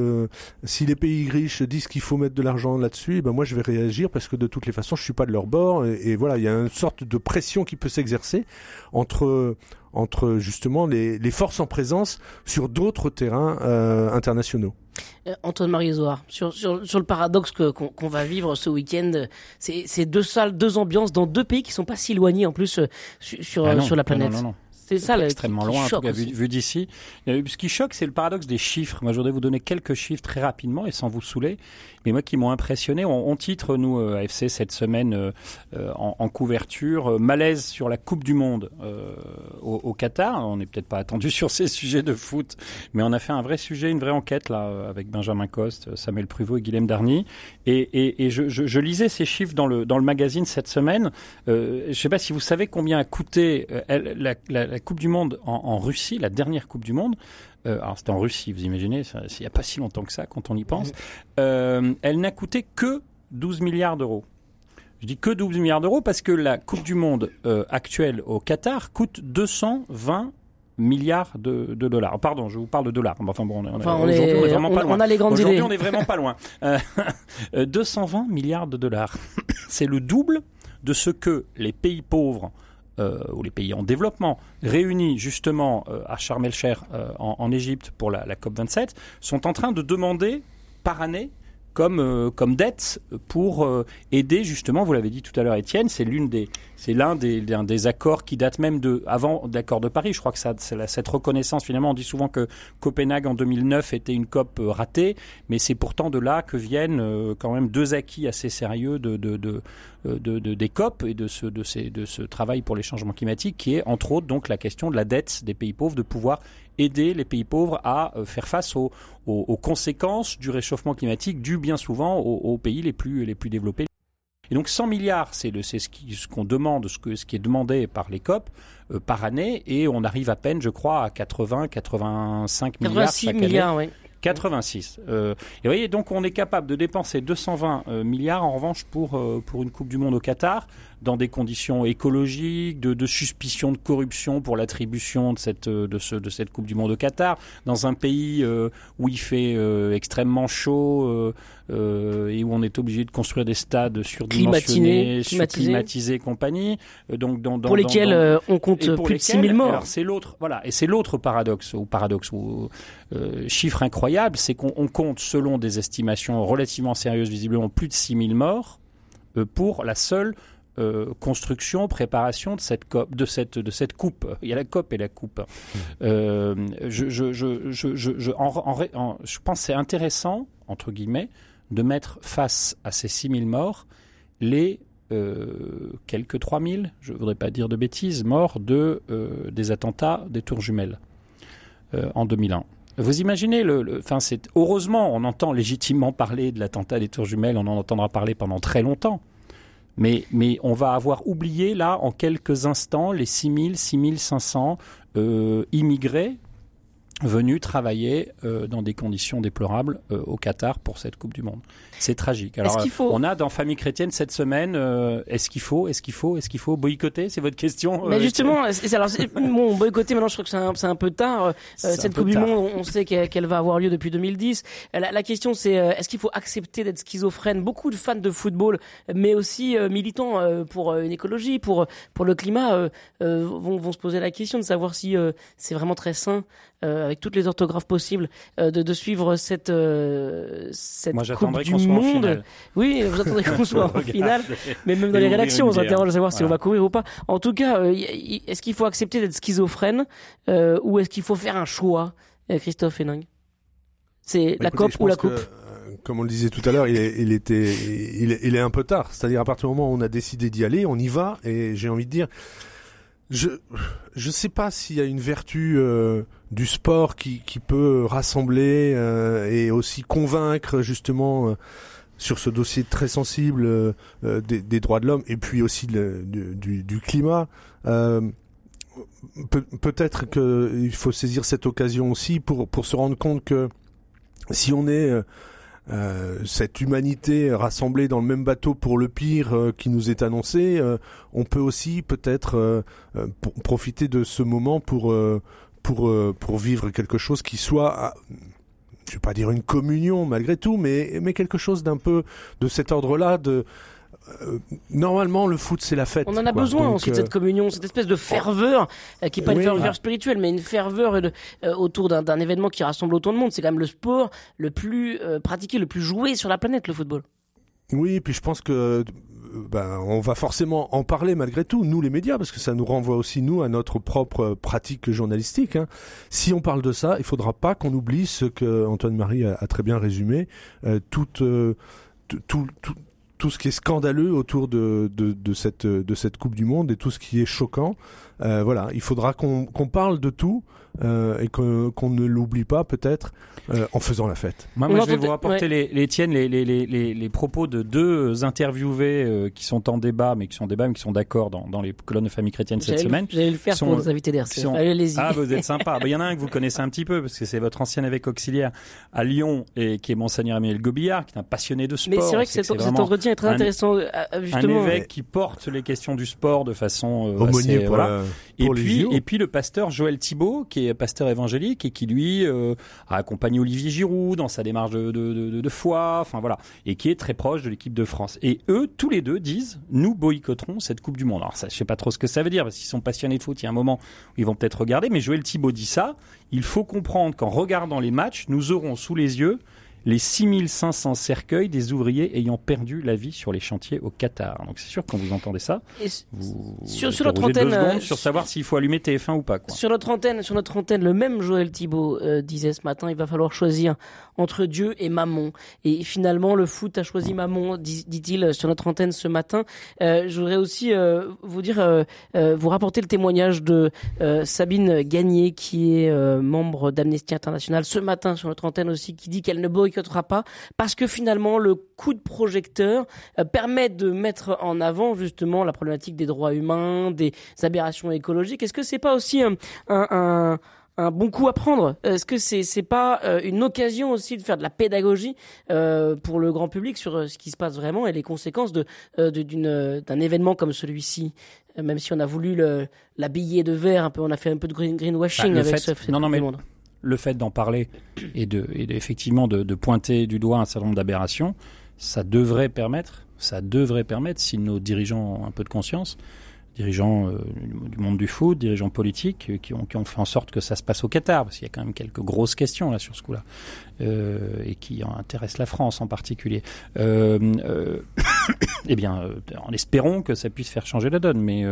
Speaker 4: si les pays riches disent qu'il faut mettre de l'argent là-dessus, eh ben moi, je vais réagir parce que de toutes les façons, je suis pas de leur bord. Et, voilà, il y a une sorte de pression qui peut s'exercer entre entre justement les, forces en présence sur d'autres terrains internationaux.
Speaker 3: Euh, Antoine-Marie Zohar, sur, sur, sur le paradoxe que- qu'on qu'on va vivre ce week-end, c'est c'est deux salles, deux ambiances dans deux pays qui sont pas si éloignés en plus euh, sur, sur,
Speaker 5: Ah non,
Speaker 3: sur la planète.
Speaker 5: non, non, non.
Speaker 3: C'est ça là,
Speaker 5: extrêmement
Speaker 3: qui- qui
Speaker 5: loin, en tout
Speaker 3: choque
Speaker 5: cas, vu, d'ici. Euh, Ce qui choque, c'est le paradoxe des chiffres. Moi, je voudrais vous donner quelques chiffres très rapidement et sans vous saouler. Mais moi, qui m'ont impressionné, on, on titre, nous, euh, AFC, cette semaine, euh, euh, en, en couverture, euh, malaise sur la Coupe du Monde euh, au, au Qatar. On n'est peut-être pas attendu [laughs] sur ces sujets de foot, mais on a fait un vrai sujet, une vraie enquête, là, avec Benjamin Coste, Samuel Pruvot et Guilhem Darny. Et, et, et je, je, je lisais ces chiffres dans le, dans le magazine cette semaine. Euh, je ne sais pas si vous savez combien a coûté euh, elle- la, la, la Coupe du Monde en, en Russie, la dernière Coupe du Monde. Euh, alors c'était en Russie, vous imaginez, il n'y a pas si longtemps que ça quand on y pense. Euh, elle n'a coûté que 12 milliards d'euros. Je dis que 12 milliards d'euros parce que la Coupe du Monde euh, actuelle au Qatar coûte 220 milliards de, de dollars. Pardon, je vous parle de dollars. Enfin bon, on, est-
Speaker 3: Enfin, on,
Speaker 5: aujourd'hui,
Speaker 3: est,
Speaker 5: on est vraiment
Speaker 3: on-
Speaker 5: pas loin.
Speaker 3: on a les grandes
Speaker 5: Aujourd'hui, on est vraiment pas loin. [laughs] Euh, [laughs] euh, 220 milliards de dollars. [coughs] C'est le double de ce que les pays pauvres ou les pays en développement réunis justement euh, à Sharm el-Cher euh, en, Égypte pour la, la COP 27 sont en train de demander par année comme comme dette pour aider justement. Vous l'avez dit tout à l'heure, Étienne, c'est des l'un des, des accords qui date même de avant l'accord de Paris. Je crois que ça, cette reconnaissance finalement. On dit souvent que Copenhague en 2009 était une COP ratée, mais c'est pourtant de là que viennent quand même deux acquis assez sérieux de, de, de, des COP et de ce, de, ces, de ce travail pour les changements climatiques, qui est entre autres donc la question de la dette des pays pauvres, de pouvoir aider les pays pauvres à euh, faire face aux, aux, conséquences du réchauffement climatique dû bien souvent aux, pays les plus, les plus développés. Et donc 100 milliards, c'est ce qu'on demande, ce, que, ce qui est demandé par les COP euh, par année, et on arrive à peine, je crois, à 80, 85 milliards chaque
Speaker 3: milliards,
Speaker 5: année. 86. Euh, et vous voyez, donc on est capable de dépenser 220 euh, milliards en revanche pour, euh, pour une Coupe du Monde au Qatar dans des conditions écologiques, de, de suspicion de corruption pour l'attribution de cette, de, ce, de cette Coupe du Monde au Qatar, dans un pays où il fait extrêmement chaud et où on est obligé de construire des stades surdimensionnés, climatisés et compagnie.
Speaker 3: donc, dans, pour lesquels on compte plus de 6000 morts.
Speaker 5: C'est l'autre, voilà, et c'est l'autre paradoxe, ou paradoxe, ou chiffre incroyable c'est qu'on compte, selon des estimations relativement sérieuses, visiblement plus de 6000 morts euh, pour la seule euh, construction, préparation de cette, COP, de, cette, de cette coupe. Il y a la COP et la coupe. Euh, je, je, je, je, je, en, je pense que c'est intéressant, entre guillemets, de mettre face à ces 6000 morts les euh, quelques 3000, je ne voudrais pas dire de bêtises, morts de, des attentats des tours jumelles en 2001. Vous imaginez le, c'est heureusement on entend légitimement parler de l'attentat des tours jumelles, on en entendra parler pendant très longtemps. Mais, on va avoir oublié là en quelques instants les 6000, 6500 euh, immigrés venus travailler euh, dans des conditions déplorables euh, au Qatar pour cette Coupe du Monde. C'est tragique. Alors, on a dans Famille chrétienne cette semaine, euh, est-ce qu'il faut, est-ce qu'il faut, est-ce qu'il faut boycotter? C'est votre question
Speaker 3: Mais justement, alors, bon, boycotter, maintenant je crois que c'est un, un, peu tard. cette Coupe du Monde, on sait qu'elle va avoir lieu depuis 2010. La, la question c'est, est-ce qu'il faut accepter d'être schizophrène? Beaucoup de fans de football, mais aussi militants pour une écologie, pour, pour le climat, vont, vont se poser la question de savoir si c'est vraiment très sain avec toutes les orthographes possibles, euh, de, de, suivre cette, euh, cette
Speaker 5: Moi,
Speaker 3: Coupe
Speaker 5: du Monde.
Speaker 3: Oui, vous attendez qu'on soit [laughs] en finale, mais même dans les rédactions, on s'interroge à savoir si on va courir ou pas. En tout cas, euh, est-ce qu'il faut accepter d'être schizophrène ou est-ce qu'il faut faire un choix, Christophe Héning C'est bah, la COP ou la coupe?
Speaker 4: comme on le disait tout à l'heure, il, il, était, il, il, est un peu tard. C'est-à-dire à partir du moment où on a décidé d'y aller, on y va. Et j'ai envie de dire, je je sais pas s'il y a une vertu euh, du sport qui, peut rassembler euh, et aussi convaincre justement euh, sur ce dossier très sensible des, des, droits de l'homme et puis aussi du, climat. Peut-être qu'il faut saisir cette occasion aussi pour se rendre compte que si on est euh, cette humanité rassemblée dans le même bateau pour le pire euh, qui nous est annoncé, euh, on peut aussi peut-être profiter de ce moment pour pour pour vivre quelque chose qui soit je vais pas dire une communion malgré tout, mais mais quelque chose d'un peu de cet ordre-là de euh, normalement, le foot, c'est la fête.
Speaker 3: On en a besoin aussi de cette euh, communion, cette espèce de ferveur, euh, qui n'est pas une ferveur spirituelle, mais une ferveur autour d'un événement qui rassemble autant de monde. C'est quand même le sport le plus pratiqué, le plus joué sur la planète, le football.
Speaker 4: Oui, puis je pense que ben, on va forcément en parler malgré tout, nous les médias, parce que ça nous renvoie aussi, nous, à notre propre pratique journalistique. Hein. Si on parle de ça, il faudra pas qu'on oublie ce que Antoine Marie a, très bien résumé, toute, tout, tout, tout ce qui est scandaleux autour de, de, de, cette, de cette Coupe du Monde et tout ce qui est choquant. Euh, voilà, il faudra qu'on parle de tout euh, et qu'on ne l'oublie pas peut-être euh, en faisant la fête.
Speaker 5: Moi, moi je vais vous rapporter les, les tiennes, les, les, les, les, propos de deux interviewés euh, qui sont en débat, mais qui sont en débat, mais qui sont d'accord dans, dans les colonnes de famille chrétienne cette semaine.
Speaker 3: J'allais le faire pour nos invités d'RC. Allez-y.
Speaker 5: Ah, vous êtes sympa. Il y en a un que vous connaissez un petit peu parce que c'est votre ancien évêque auxiliaire à Lyon et qui est Monseigneur Emmanuel Gobillard, qui est un passionné de sport.
Speaker 3: Mais c'est vrai que cet, entretien est très intéressant. Justement.
Speaker 5: Un évêque qui porte les questions du sport de façon assez, voilà. et puis et puis le pasteur Joël Thibault, qui est pasteur évangélique et qui lui euh, a accompagné Olivier Giroud dans sa démarche de, de, de, foi, enfin voilà, et qui est très proche de l'équipe de France. Et eux, tous les deux, disent nous boycotterons cette Coupe du Monde. Alors ça, je sais pas trop ce que ça veut dire parce qu'ils sont passionnés de foot. Il y a un moment où ils vont peut-être regarder, mais Joël Thibault dit ça. Il faut comprendre qu'en regardant les matchs, nous aurons sous les yeux les 6500 cercueils des ouvriers ayant perdu la vie sur les chantiers au Qatar. Donc c'est sûr quand vous entendez ça,
Speaker 3: Et
Speaker 5: vous
Speaker 3: Sur- notre antenne, euh,
Speaker 5: sur savoir s'il faut allumer TF1 ou pas. Quoi.
Speaker 3: Sur notre antenne, sur notre antenne, le même Joël Thibault euh, disait ce matin, il va falloir choisir entre Dieu et Mammon. Et finalement, le foot a choisi Mammon, dit- dit-il sur notre antenne ce matin. Euh, je voudrais aussi euh, vous dire, euh, euh, vous rapporter le témoignage de euh, Sabine Gagné, qui est euh, membre d'Amnesty International, ce matin sur notre antenne aussi, qui dit qu'elle ne boycottera pas parce que finalement, le coup de projecteur euh, permet de mettre en avant justement la problématique des droits humains, des aberrations écologiques. Est-ce que c'est pas aussi un, un, un, un bon coup à prendre? Est-ce que c'est c'est pas euh, une occasion aussi de faire de la pédagogie euh, pour le grand public sur euh, ce qui se passe vraiment et les conséquences de de- d'une d'un événement comme celui-ci? Même si on a voulu le l'habiller de vert un peu, on a fait un peu de green, greenwashing
Speaker 5: Bah,
Speaker 3: avec
Speaker 5: fait-
Speaker 3: ce.
Speaker 5: non, non, mais-
Speaker 3: Monde.
Speaker 5: Le fait d'en parler et de, et effectivement de, de pointer du doigt un certain nombre d'aberrations, ça devrait permettre, ça devrait permettre, si nos dirigeants ont un peu de conscience, dirigeants euh, du monde du foot, dirigeants politiques, euh, qui ont, qui ont fait en sorte que ça se passe au Qatar, parce qu'il y a quand même quelques grosses questions là sur ce coup-là, euh, et qui en intéressent la France en particulier. Euh, euh, [coughs] eh bien, en espérant que ça puisse faire changer la donne, mais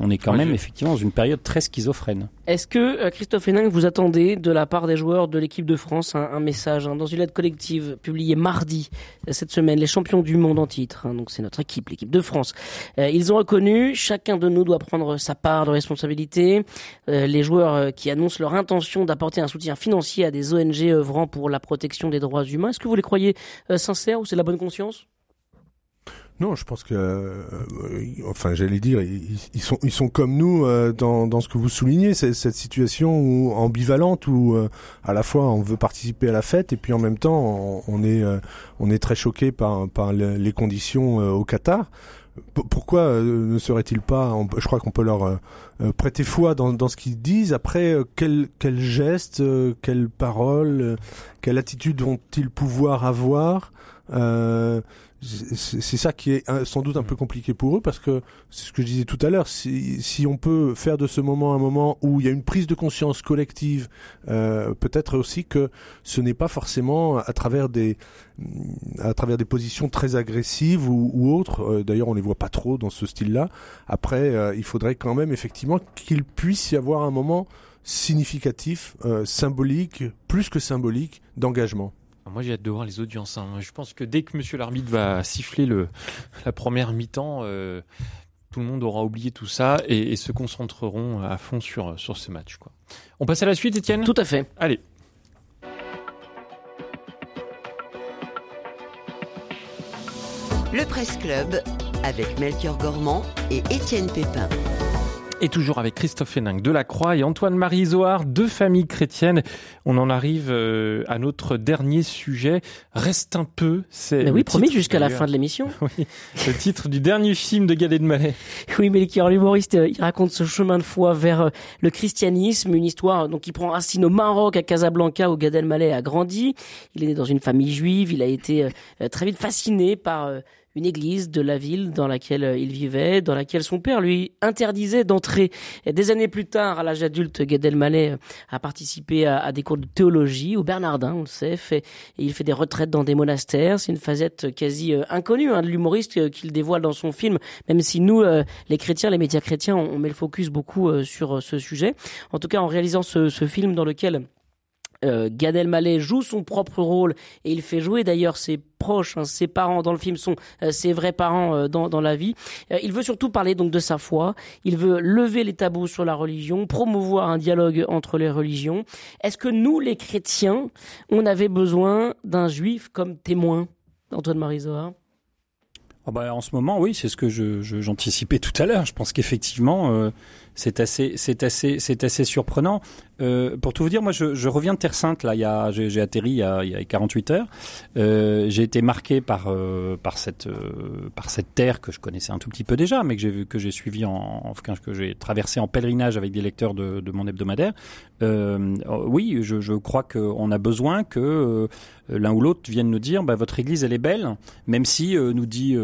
Speaker 5: on est quand même
Speaker 2: je-
Speaker 5: effectivement dans une période très schizophrène.
Speaker 3: Est-ce que euh, Christophe Hénin, vous attendez de la part des joueurs de l'équipe de France un, un message hein, dans une lettre collective publiée mardi euh, cette semaine, les champions du monde en titre, hein, donc c'est notre équipe, l'équipe de France. Euh, ils ont reconnu, chacun de nous doit prendre sa part de responsabilité. Euh, les joueurs qui annoncent leur intention d'apporter un soutien financier à des ONG œuvrant pour la protection des droits humains, est-ce que vous les croyez sincères ou c'est de la bonne conscience?
Speaker 4: Non, je pense que, euh, enfin, j'allais dire, ils, sont, ils sont comme nous euh, dans, dans ce que vous soulignez, cette situation où, ambivalente où euh, à la fois on veut participer à la fête et puis en même temps on, on est, euh, on est très choqué par, par le- les conditions euh, au Qatar. Pourquoi euh, ne serait-il pas Je crois qu'on peut leur euh, euh, prêter foi dans, dans ce qu'ils disent. Après, euh, quel, quel geste, quelle parole, quelle attitude vont-ils pouvoir avoir c'est ça qui est sans doute un peu compliqué pour eux parce que c'est ce que je disais tout à l'heure. Si, si on peut faire de ce moment un moment où il y a une prise de conscience collective, euh, peut-être aussi que ce n'est pas forcément à travers des à travers des positions très agressives ou, ou autres. Euh, D'ailleurs, on les voit pas trop dans ce style-là. Après, euh, il faudrait quand même effectivement qu'il puisse y avoir un moment significatif, euh, symbolique, plus que symbolique, d'engagement.
Speaker 2: Moi, j'ai hâte de voir les audiences. hein. Je pense que dès que Monsieur l'arbitre va siffler le, la première mi-temps, euh, tout le monde aura oublié tout ça et, et se concentreront à fond sur, sur ce match. Quoi. On passe à la suite, Étienne?
Speaker 3: Tout à fait.
Speaker 2: Allez.
Speaker 1: Le Presse Club avec Melchior Gormand et Étienne Pépin.
Speaker 2: Et toujours avec Christophe Hénin de la Croix et Antoine-Marie Isoard, deux familles chrétiennes. On en arrive euh, à notre dernier sujet. Reste un peu. C'est
Speaker 3: Mais oui, promis jusqu'à la fin de l'émission. [laughs]
Speaker 2: Oui, le titre du dernier film de Gad Elmaleh. [laughs]
Speaker 3: Oui, mais l'humoriste, euh, il raconte ce chemin de foi vers euh, le christianisme, une histoire donc qui prend racine au Maroc, à Casablanca, où Gad Elmaleh a grandi. Il est né dans une famille juive. Il a été très vite fasciné par euh, une église de la ville dans laquelle euh, il vivait, dans laquelle son père lui interdisait d'entrer. Et des années plus tard, à l'âge adulte, Gad Elmaleh euh, a participé à, des cours de théologie au Bernardin, on le sait, fait, et il fait des retraites dans des monastères. C'est une facette quasi euh, inconnue hein, de l'humoriste qu'il dévoile dans son film, même si nous, les chrétiens, les médias chrétiens, on, on met le focus beaucoup sur ce sujet. En tout cas, en réalisant ce, ce film dans lequel euh, Gad Elmaleh joue son propre rôle et il fait jouer d'ailleurs ses proches, hein, ses parents dans le film sont euh, ses vrais parents euh, dans, la vie. Euh, il veut surtout parler donc de sa foi. Il veut lever les tabous sur la religion, promouvoir un dialogue entre les religions. Est-ce que nous, les chrétiens, on avait besoin d'un juif comme témoin, Antoine Marizoa
Speaker 5: Ah bah, en ce moment, oui, c'est ce que je, je- j'anticipais tout à l'heure. Je pense qu'effectivement, c'est assez, c'est assez, c'est assez surprenant. Euh, pour tout vous dire, moi, je, reviens de Terre Sainte. Là, j'ai, atterri il y a, il y a 48 heures. Euh, j'ai été marqué par euh, par cette par cette terre que je connaissais un tout petit peu déjà, mais que j'ai vu que j'ai suivi en, enfin que j'ai traversé en pèlerinage avec des lecteurs de, mon hebdomadaire. Euh, oui, je, crois qu'on a besoin que l'un ou l'autre vienne nous dire, bah, votre église elle est belle, même si nous dit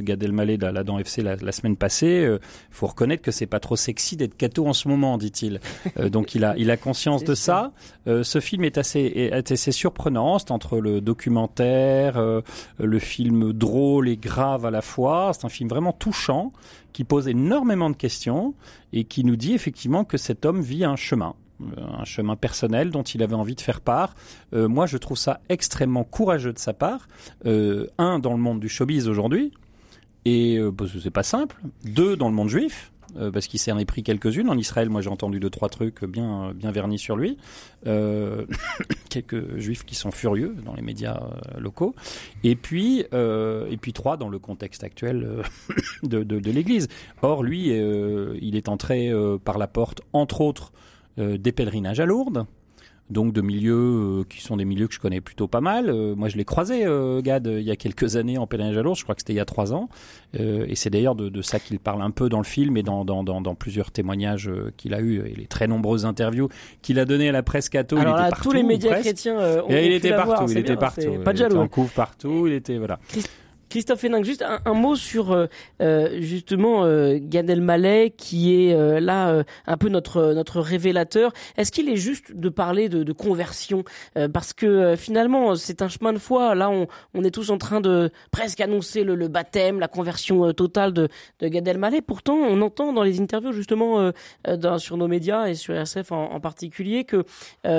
Speaker 5: Gad Elmaleh là, dans FC la, semaine passée, faut reconnaître que c'est pas trop sexy d'être catho en ce moment, dit-il. Euh, donc il a il a conscience de ça. Euh, ce film est assez, est assez surprenant. C'est entre le documentaire, euh, le film drôle et grave à la fois. C'est un film vraiment touchant qui pose énormément de questions et qui nous dit effectivement que cet homme vit un chemin un chemin personnel dont il avait envie de faire part. Moi, je trouve ça extrêmement courageux de sa part. Un, dans le monde du showbiz aujourd'hui, et parce que c'est pas simple. Deux, dans le monde juif, euh, parce qu'il s'en est pris quelques-unes. En Israël, moi j'ai entendu deux, trois trucs bien, bien vernis sur lui. Euh, [coughs] quelques juifs qui sont furieux dans les médias euh, locaux. Et puis, et puis trois, dans le contexte actuel [coughs] de, de, l'Église. Or, lui, il est entré par la porte, entre autres, des pèlerinages à Lourdes donc de milieux euh, qui sont des milieux que je connais plutôt pas mal. Euh, moi, je l'ai croisé, euh, Gad, il y a quelques années en pèlerinage à Lourdes, je crois que c'était il y a trois ans, Euh, et c'est d'ailleurs de, de ça qu'il parle un peu dans le film et dans, dans, dans, dans plusieurs témoignages euh, qu'il a eu et les très nombreuses interviews qu'il a données à la presse catho.
Speaker 3: Alors
Speaker 5: il était partout,
Speaker 3: tous les médias chrétiens euh, ont
Speaker 5: Et il était partout, il était
Speaker 3: bien,
Speaker 5: partout. Il
Speaker 3: Pas de
Speaker 5: était
Speaker 3: jaloux.
Speaker 5: en couvre partout, il était voilà.
Speaker 3: Christophe Hénin, juste un, mot sur euh, euh, justement euh, Gad Elmaleh qui est euh, là euh, un peu notre notre révélateur. Est-ce qu'il est juste de parler de, de conversion? Euh, parce que finalement c'est un chemin de foi. Là on, on est tous en train de presque annoncer le, le baptême, la conversion totale de, de Gad Elmaleh. Pourtant on entend dans les interviews justement sur nos médias et sur RSF en, particulier que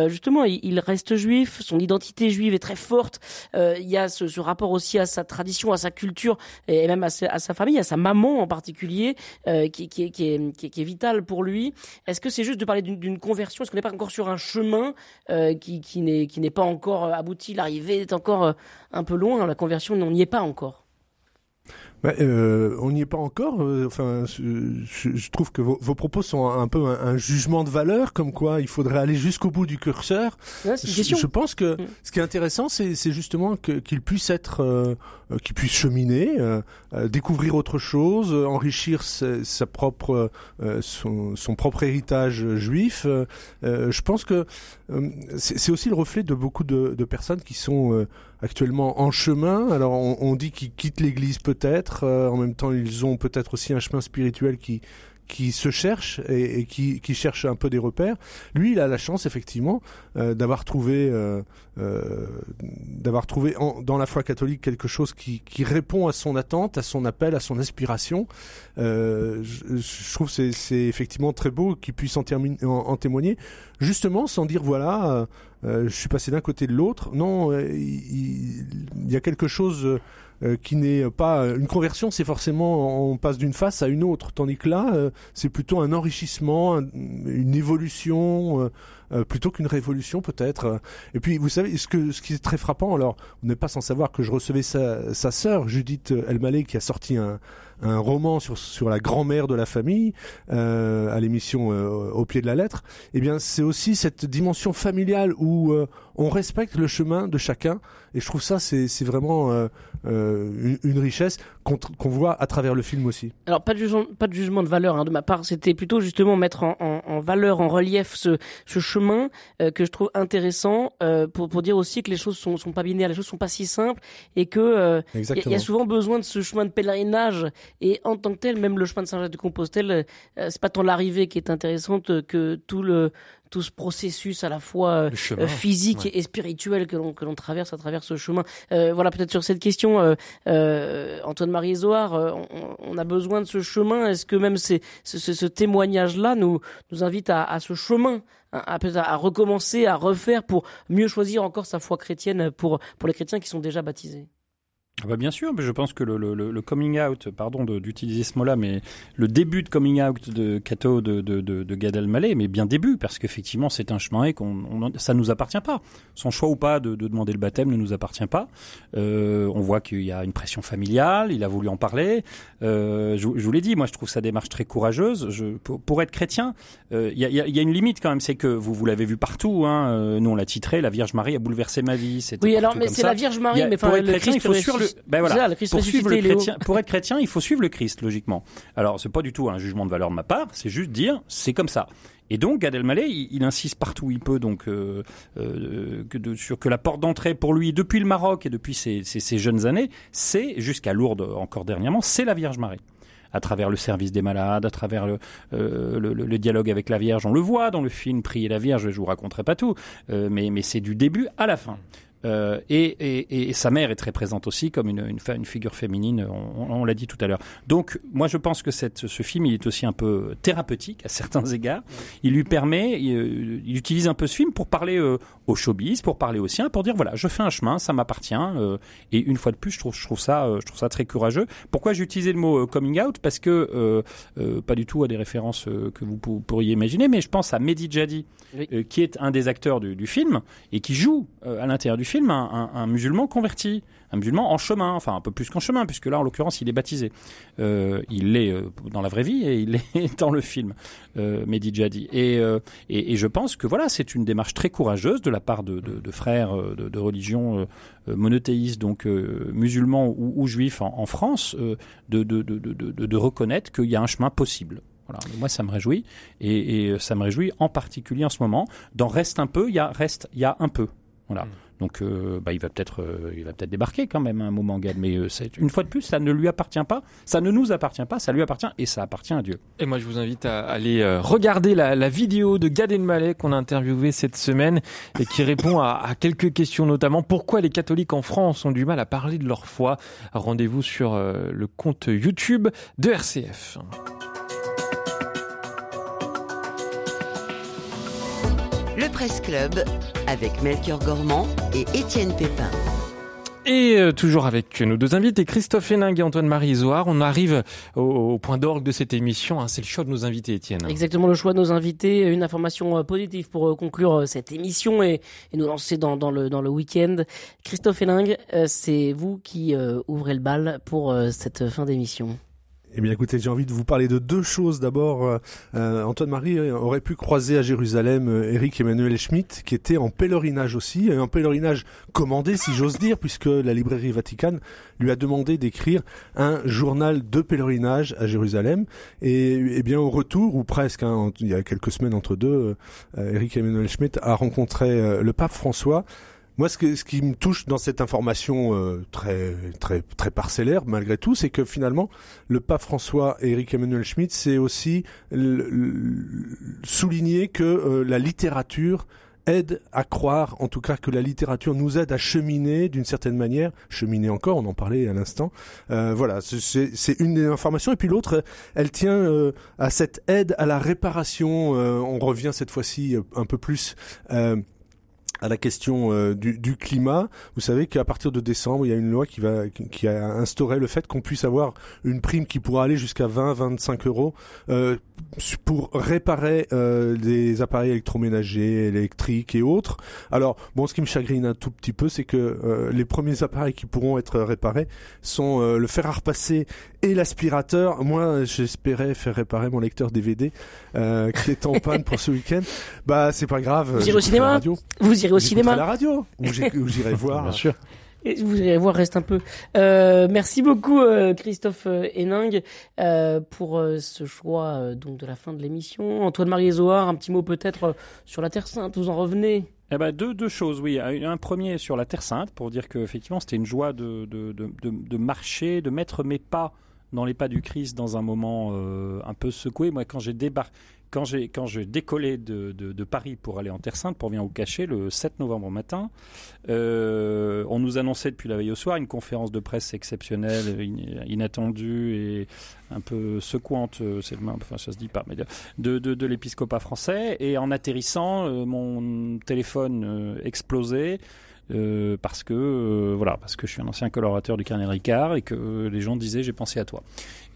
Speaker 3: justement il, il reste juif, son identité juive est très forte. Il y a ce, ce rapport aussi à sa tradition, à sa culture et même à sa, sa famille, à sa maman en particulier, euh, qui, qui, est, qui, est, qui, est, vitale pour lui. Est-ce que c'est juste de parler d'une conversion? Est-ce qu'on n'est pas encore sur un chemin euh, qui, qui n'est pas encore euh, abouti? L'arrivée est encore euh, un peu loin. La conversion, on n'y est pas encore.
Speaker 4: Bah, euh, on n'y est pas encore. euh, Enfin, je, je- trouve que vos, vos propos sont un peu un, un jugement de valeur, comme quoi il faudrait aller jusqu'au bout du curseur.
Speaker 3: Ouais,
Speaker 4: Je, pense que
Speaker 3: Mm.
Speaker 4: ce qui est intéressant, c'est justement qu'il puisse être, euh, euh, qu'il puisse cheminer, euh, euh, découvrir autre chose, enrichir sa, sa propre, euh, son, son propre héritage juif. Je pense que euh, c'est c'est aussi le reflet de beaucoup de, de personnes qui sont euh, actuellement en chemin. Alors on, on dit qu'ils quittent l'Église peut-être, euh, en même temps ils ont peut-être aussi un chemin spirituel qui qui se cherche et, qui, cherche un peu des repères. Lui, il a la chance effectivement euh, d'avoir trouvé, euh, d'avoir trouvé dans la foi catholique quelque chose qui, répond à son attente, à son appel, à son aspiration. Je, trouve c'est, c'est effectivement très beau qu'il puisse en, témoigner, justement sans dire voilà, je suis passé d'un côté de l'autre. Non, il, y a quelque chose qui n'est pas une conversion, c'est forcément on passe d'une face à une autre, tandis que là, euh, c'est plutôt un enrichissement, un- une évolution. euh, euh, plutôt qu'une révolution peut-être. Et puis vous savez ce que ce qui est très frappant. Alors vous n'êtes pas sans savoir que je recevais sa, sa sœur Judith Elmaleh qui a sorti un, un roman sur sur la grand-mère de la famille euh, à l'émission euh, au pied de la lettre. Eh bien c'est aussi cette dimension familiale où euh, on respecte le chemin de chacun. Et je trouve ça c'est c'est vraiment euh, euh, une, une richesse qu'on voit à travers le film aussi.
Speaker 3: Alors pas de jugement, pas de jugement de valeur hein, de ma part, c'était plutôt justement mettre en, en, en valeur, en relief ce, ce chemin euh, que je trouve intéressant euh, pour, pour dire aussi que les choses sont, sont pas binaires, les choses sont pas si simples et que euh, il y a- il y,
Speaker 4: Exactement.
Speaker 3: a souvent besoin de ce chemin de pèlerinage et en tant que tel, même le chemin de Saint-Jacques-de-Compostelle, euh, c'est pas tant l'arrivée qui est intéressante que tout le tout ce processus à la fois euh,
Speaker 2: chemin.
Speaker 3: euh, physique
Speaker 2: ouais.
Speaker 3: et spirituel que l'on que l'on traverse à travers ce chemin. Euh, voilà, peut-être sur cette question, euh, euh, Antoine Marie Zohar, euh, on, on a besoin de ce chemin. Est-ce que même c'est, ce, ce, ce témoignage-là nous nous invite à, à ce chemin, à, à, peut-être à recommencer, à refaire pour mieux choisir encore sa foi chrétienne pour pour les chrétiens qui sont déjà baptisés?
Speaker 5: Ah bah bien sûr, mais je pense que le, le, le coming out, pardon d'utiliser ce mot-là, mais le début de coming out de Cato de, de, de, de Gad Elmaleh, mais bien début, parce qu'effectivement c'est un chemin et qu'on on, ça nous appartient pas. Son choix ou pas de, de demander le baptême ne nous appartient pas. Euh, on voit qu'il y a une pression familiale, il a voulu en parler. Euh, je, je vous l'ai dit, moi je trouve sa démarche très courageuse. Je, pour, pour être chrétien, euh, il y, a, y a- y a une limite quand même, c'est que vous, vous l'avez vu partout. Hein, euh, nous on l'a titré, la Vierge Marie a bouleversé ma vie.
Speaker 3: Oui, alors mais c'est la Vierge Marie,
Speaker 5: a-
Speaker 3: mais
Speaker 5: pour être chrétien, il faut suivre le, ben voilà,
Speaker 3: C'est ça, le Christ
Speaker 5: pour suivre le
Speaker 3: ressuscité, Léo.
Speaker 5: chrétien, pour être chrétien, il faut suivre le Christ, logiquement. Alors, c'est pas du tout un jugement de valeur de ma part, c'est juste dire, c'est comme ça. Et donc, Gad Elmaleh, il, il insiste partout où il peut, donc, euh, euh, que de- sur que la porte d'entrée pour lui, depuis le Maroc et depuis ses, ses- ses jeunes années, c'est, jusqu'à Lourdes encore dernièrement, c'est la Vierge Marie. à travers le service des malades, à travers le, le, le, dialogue avec la Vierge. On le voit dans le film Prier la Vierge, je vous raconterai pas tout, mais, mais c'est du début à la fin. Euh, et, et, et, sa mère est très présente aussi comme une, une, une figure féminine, on, on l'a dit tout à l'heure. Donc moi je pense que cette, ce film il est aussi un peu thérapeutique à [laughs] certains égards. Il lui permet, il, euh, il utilise un peu ce film pour parler euh, au showbiz, pour parler au sien, pour dire voilà je fais un chemin, ça m'appartient. Euh, et une fois de plus je trouve, je trouve ça, je trouve ça très courageux. Pourquoi j'ai utilisé le mot coming out? Parce que pas du tout à des références que vous pourriez imaginer, mais je pense à Mehdi Jadi, qui est un des acteurs du, du film et qui joue à l'intérieur du film un, musulman converti, un musulman en chemin, enfin un peu plus qu'en chemin, puisque là en l'occurrence il est baptisé. Euh, il l'est euh, dans la vraie vie et il [laughs] est dans le film, euh, Mehdi Jadi. Et, je pense que voilà, c'est une démarche très courageuse de la part de, frères de, religion monothéistes, donc musulmans ou, juifs en, France, de, de, reconnaître qu'il y a un chemin possible. Moi, ça me réjouit et, ça me réjouit en particulier en ce moment. Dans Reste un peu, il y a Reste, il y a un peu. Voilà. Mm. Donc, euh, bah, il va peut-être, euh, il va peut-être débarquer quand même un moment, Gad. Mais euh, une fois de plus, ça ne lui appartient pas, ça ne nous appartient pas, ça lui appartient et ça appartient à Dieu.
Speaker 2: Et moi, je vous invite à aller regarder la, vidéo de Gad Elmaleh qu'on a interviewé cette semaine et qui répond à, quelques questions, notamment pourquoi les catholiques en France ont du mal à parler de leur foi. Rendez-vous sur le compte YouTube de RCF.
Speaker 1: Le Presse Club avec Melchior Gormand et Étienne Pépin.
Speaker 2: Et euh, toujours avec nos deux invités, Christophe Héningue et Antoine-Marie Isoard. On arrive au, point d'orgue de cette émission. Hein. c'est le choix de nos invités, Étienne.
Speaker 3: Exactement, le choix de nos invités. Une information euh, positive pour euh, conclure cette émission et, nous lancer dans, le, dans le week-end. Christophe Héningue, c'est vous qui ouvrez le bal pour cette fin d'émission.
Speaker 4: Eh bien, écoutez, j'ai envie de vous parler de deux choses. D'abord, euh, euh Antoine Marie aurait pu croiser à Jérusalem euh, Eric Emmanuel Schmitt, qui était en pèlerinage aussi, un pèlerinage commandé, si j'ose dire, puisque la librairie Vatican lui a demandé d'écrire un journal de pèlerinage à Jérusalem. Et, eh bien, au retour, ou presque, hein, il y a quelques semaines entre deux, euh, Eric Emmanuel Schmitt a rencontré le pape François. Moi, ce, ce, qui me touche dans cette information euh, très très très parcellaire, malgré tout, c'est que finalement, le pape François et Eric Emmanuel Schmitt, c'est aussi souligner que euh, la littérature aide à croire, en tout cas que la littérature nous aide à cheminer d'une certaine manière, cheminer encore, on en parlait à l'instant. Euh, voilà, c'est une des informations. Et puis l'autre, elle tient euh, à cette aide à la réparation. Euh, on revient cette fois-ci un peu plus à la question euh, du, du, climat, vous savez qu'à partir de décembre, il y a une loi qui va qui a instauré le fait qu'on puisse avoir une prime qui pourra aller jusqu'à 20-25 euros euh, pour réparer euh, des appareils électroménagers, électriques et autres. Alors bon, ce qui me chagrine un tout petit peu, c'est que euh, les premiers appareils qui pourront être réparés sont le fer à repasser et l'aspirateur. Moi, j'espérais faire réparer mon lecteur DVD qui est en panne pour ce [laughs] week-end. Bah, c'est pas grave.
Speaker 3: Vous irez au cinéma? Vous irez au cinéma
Speaker 4: À la radio. Où j'irai [laughs] voir.
Speaker 2: Bien sûr.
Speaker 3: Et vous irez voir, reste un peu. Euh, merci beaucoup euh, Christophe euh, Héning euh, pour euh, ce choix donc de la fin de l'émission. Antoine-Marie Zohar, un petit mot peut-être sur la Terre Sainte, vous en revenez?
Speaker 5: Eh ben deux, deux choses, oui. Un premier sur la Terre Sainte, pour dire qu'effectivement c'était une joie de, de, de, de, marcher, de mettre mes pas dans les pas du Christ dans un moment un peu secoué. Moi, quand j'ai débarqué, quand j'ai quand je décollais de, de, Paris pour aller en Terre Sainte pour venir au cachet le 7 novembre matin, euh, on nous annonçait depuis la veille au soir une conférence de presse exceptionnelle, inattendue et un peu secouante, euh, c'est le même, enfin ça se dit pas, mais de, de, de l'épiscopat français. Et en atterrissant, euh, mon téléphone explosait. Parce que voilà, parce que je suis un ancien colorateur du Carnet Ricard et que les gens disaient j'ai pensé à toi.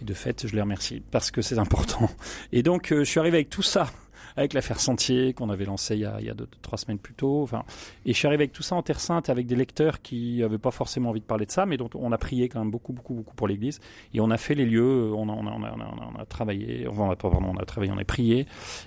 Speaker 5: Et de fait, je les remercie parce que c'est important. Et donc, euh, je suis arrivé avec tout ça avec l'affaire Sentier qu'on avait lancée il y a, il y a deux, trois semaines plus tôt. Enfin, et je suis arrivé avec tout ça en Terre Sainte avec des lecteurs qui n'avaient pas forcément envie de parler de ça, mais dont on a prié quand même beaucoup, beaucoup, beaucoup pour l'Église. Et on a fait les lieux, on a, on a, on a, on a, travaillé, on a, pardon, on a travaillé, on a prié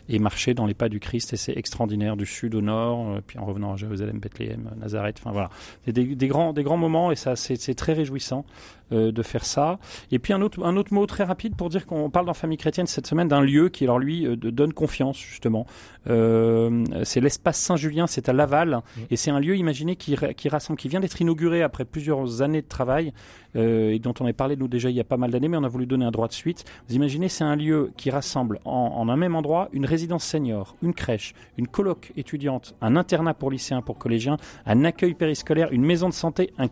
Speaker 5: et marché dans les pas du Christ. Et c'est extraordinaire du sud au nord, euh, puis en revenant à Jérusalem, Bethléem, Nazareth. Enfin voilà, c'est des, grands, des grands moments et ça, c'est très réjouissant. Euh, de faire ça. Et puis un autre, un autre mot très rapide pour dire qu'on parle dans Famille chrétienne cette semaine d'un lieu qui alors lui euh, donne confiance justement. Euh, c'est l'espace Saint-Julien, c'est à Laval, et c'est un lieu, imaginé qui, ra- qui rassemble, qui vient d'être inauguré après plusieurs années de travail, euh, et dont on avait parlé nous déjà il y a pas mal d'années, mais on a voulu donner un droit de suite. Vous imaginez, c'est un lieu qui rassemble en, en un même endroit une résidence senior, une crèche, une coloc étudiante, un internat pour lycéens, pour collégiens, un accueil périscolaire, une maison de santé, un,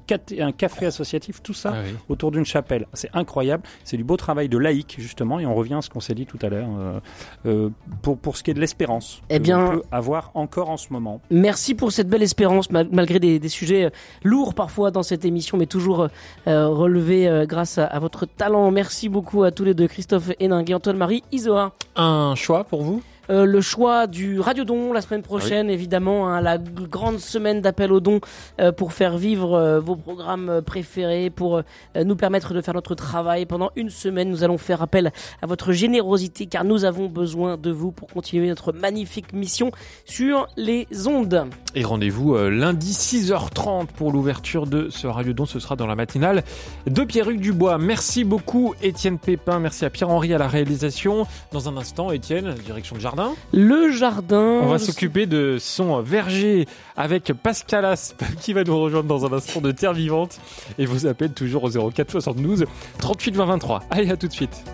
Speaker 5: café associatif, tout ça
Speaker 2: Ah oui.
Speaker 5: autour d'une chapelle. C'est incroyable. C'est du beau travail de laïc, justement, et on revient à ce qu'on s'est dit tout à l'heure, euh, euh, pour, pour ce qui est de l'espérance
Speaker 3: Eh
Speaker 5: que
Speaker 3: bien-
Speaker 5: peut avoir encore en ce moment.
Speaker 3: Merci pour cette belle espérance, mal- malgré des, des sujets euh, lourds parfois dans cette émission, mais toujours euh, relevés euh, grâce à, à votre talent. Merci beaucoup à tous les deux, Christophe Héningue et Antoine-Marie Isoa.
Speaker 2: Un choix pour vous?
Speaker 3: Euh, le choix du Radiodon la semaine prochaine, évidemment, hein, la grande semaine d'appel aux dons euh, pour faire vivre euh, vos programmes euh, préférés, pour nous permettre de faire notre travail. Pendant une semaine, nous allons faire appel à votre générosité car nous avons besoin de vous pour continuer notre magnifique mission sur les ondes.
Speaker 2: Et rendez-vous lundi 6h30 pour l'ouverture de ce Radiodon. Ce sera dans la matinale de Pierre-Hugues Dubois. Merci beaucoup Étienne Pépin. Merci à Pierre-Henri à la réalisation. Dans un instant, Étienne, direction de jardin.
Speaker 3: Le jardin.
Speaker 2: On va s'occuper de son verger avec Pascal Aspe [laughs] qui va nous rejoindre dans un instant de Terre Vivante. Et vous appelle toujours au 04 72 38 20 23. Allez, à tout de suite.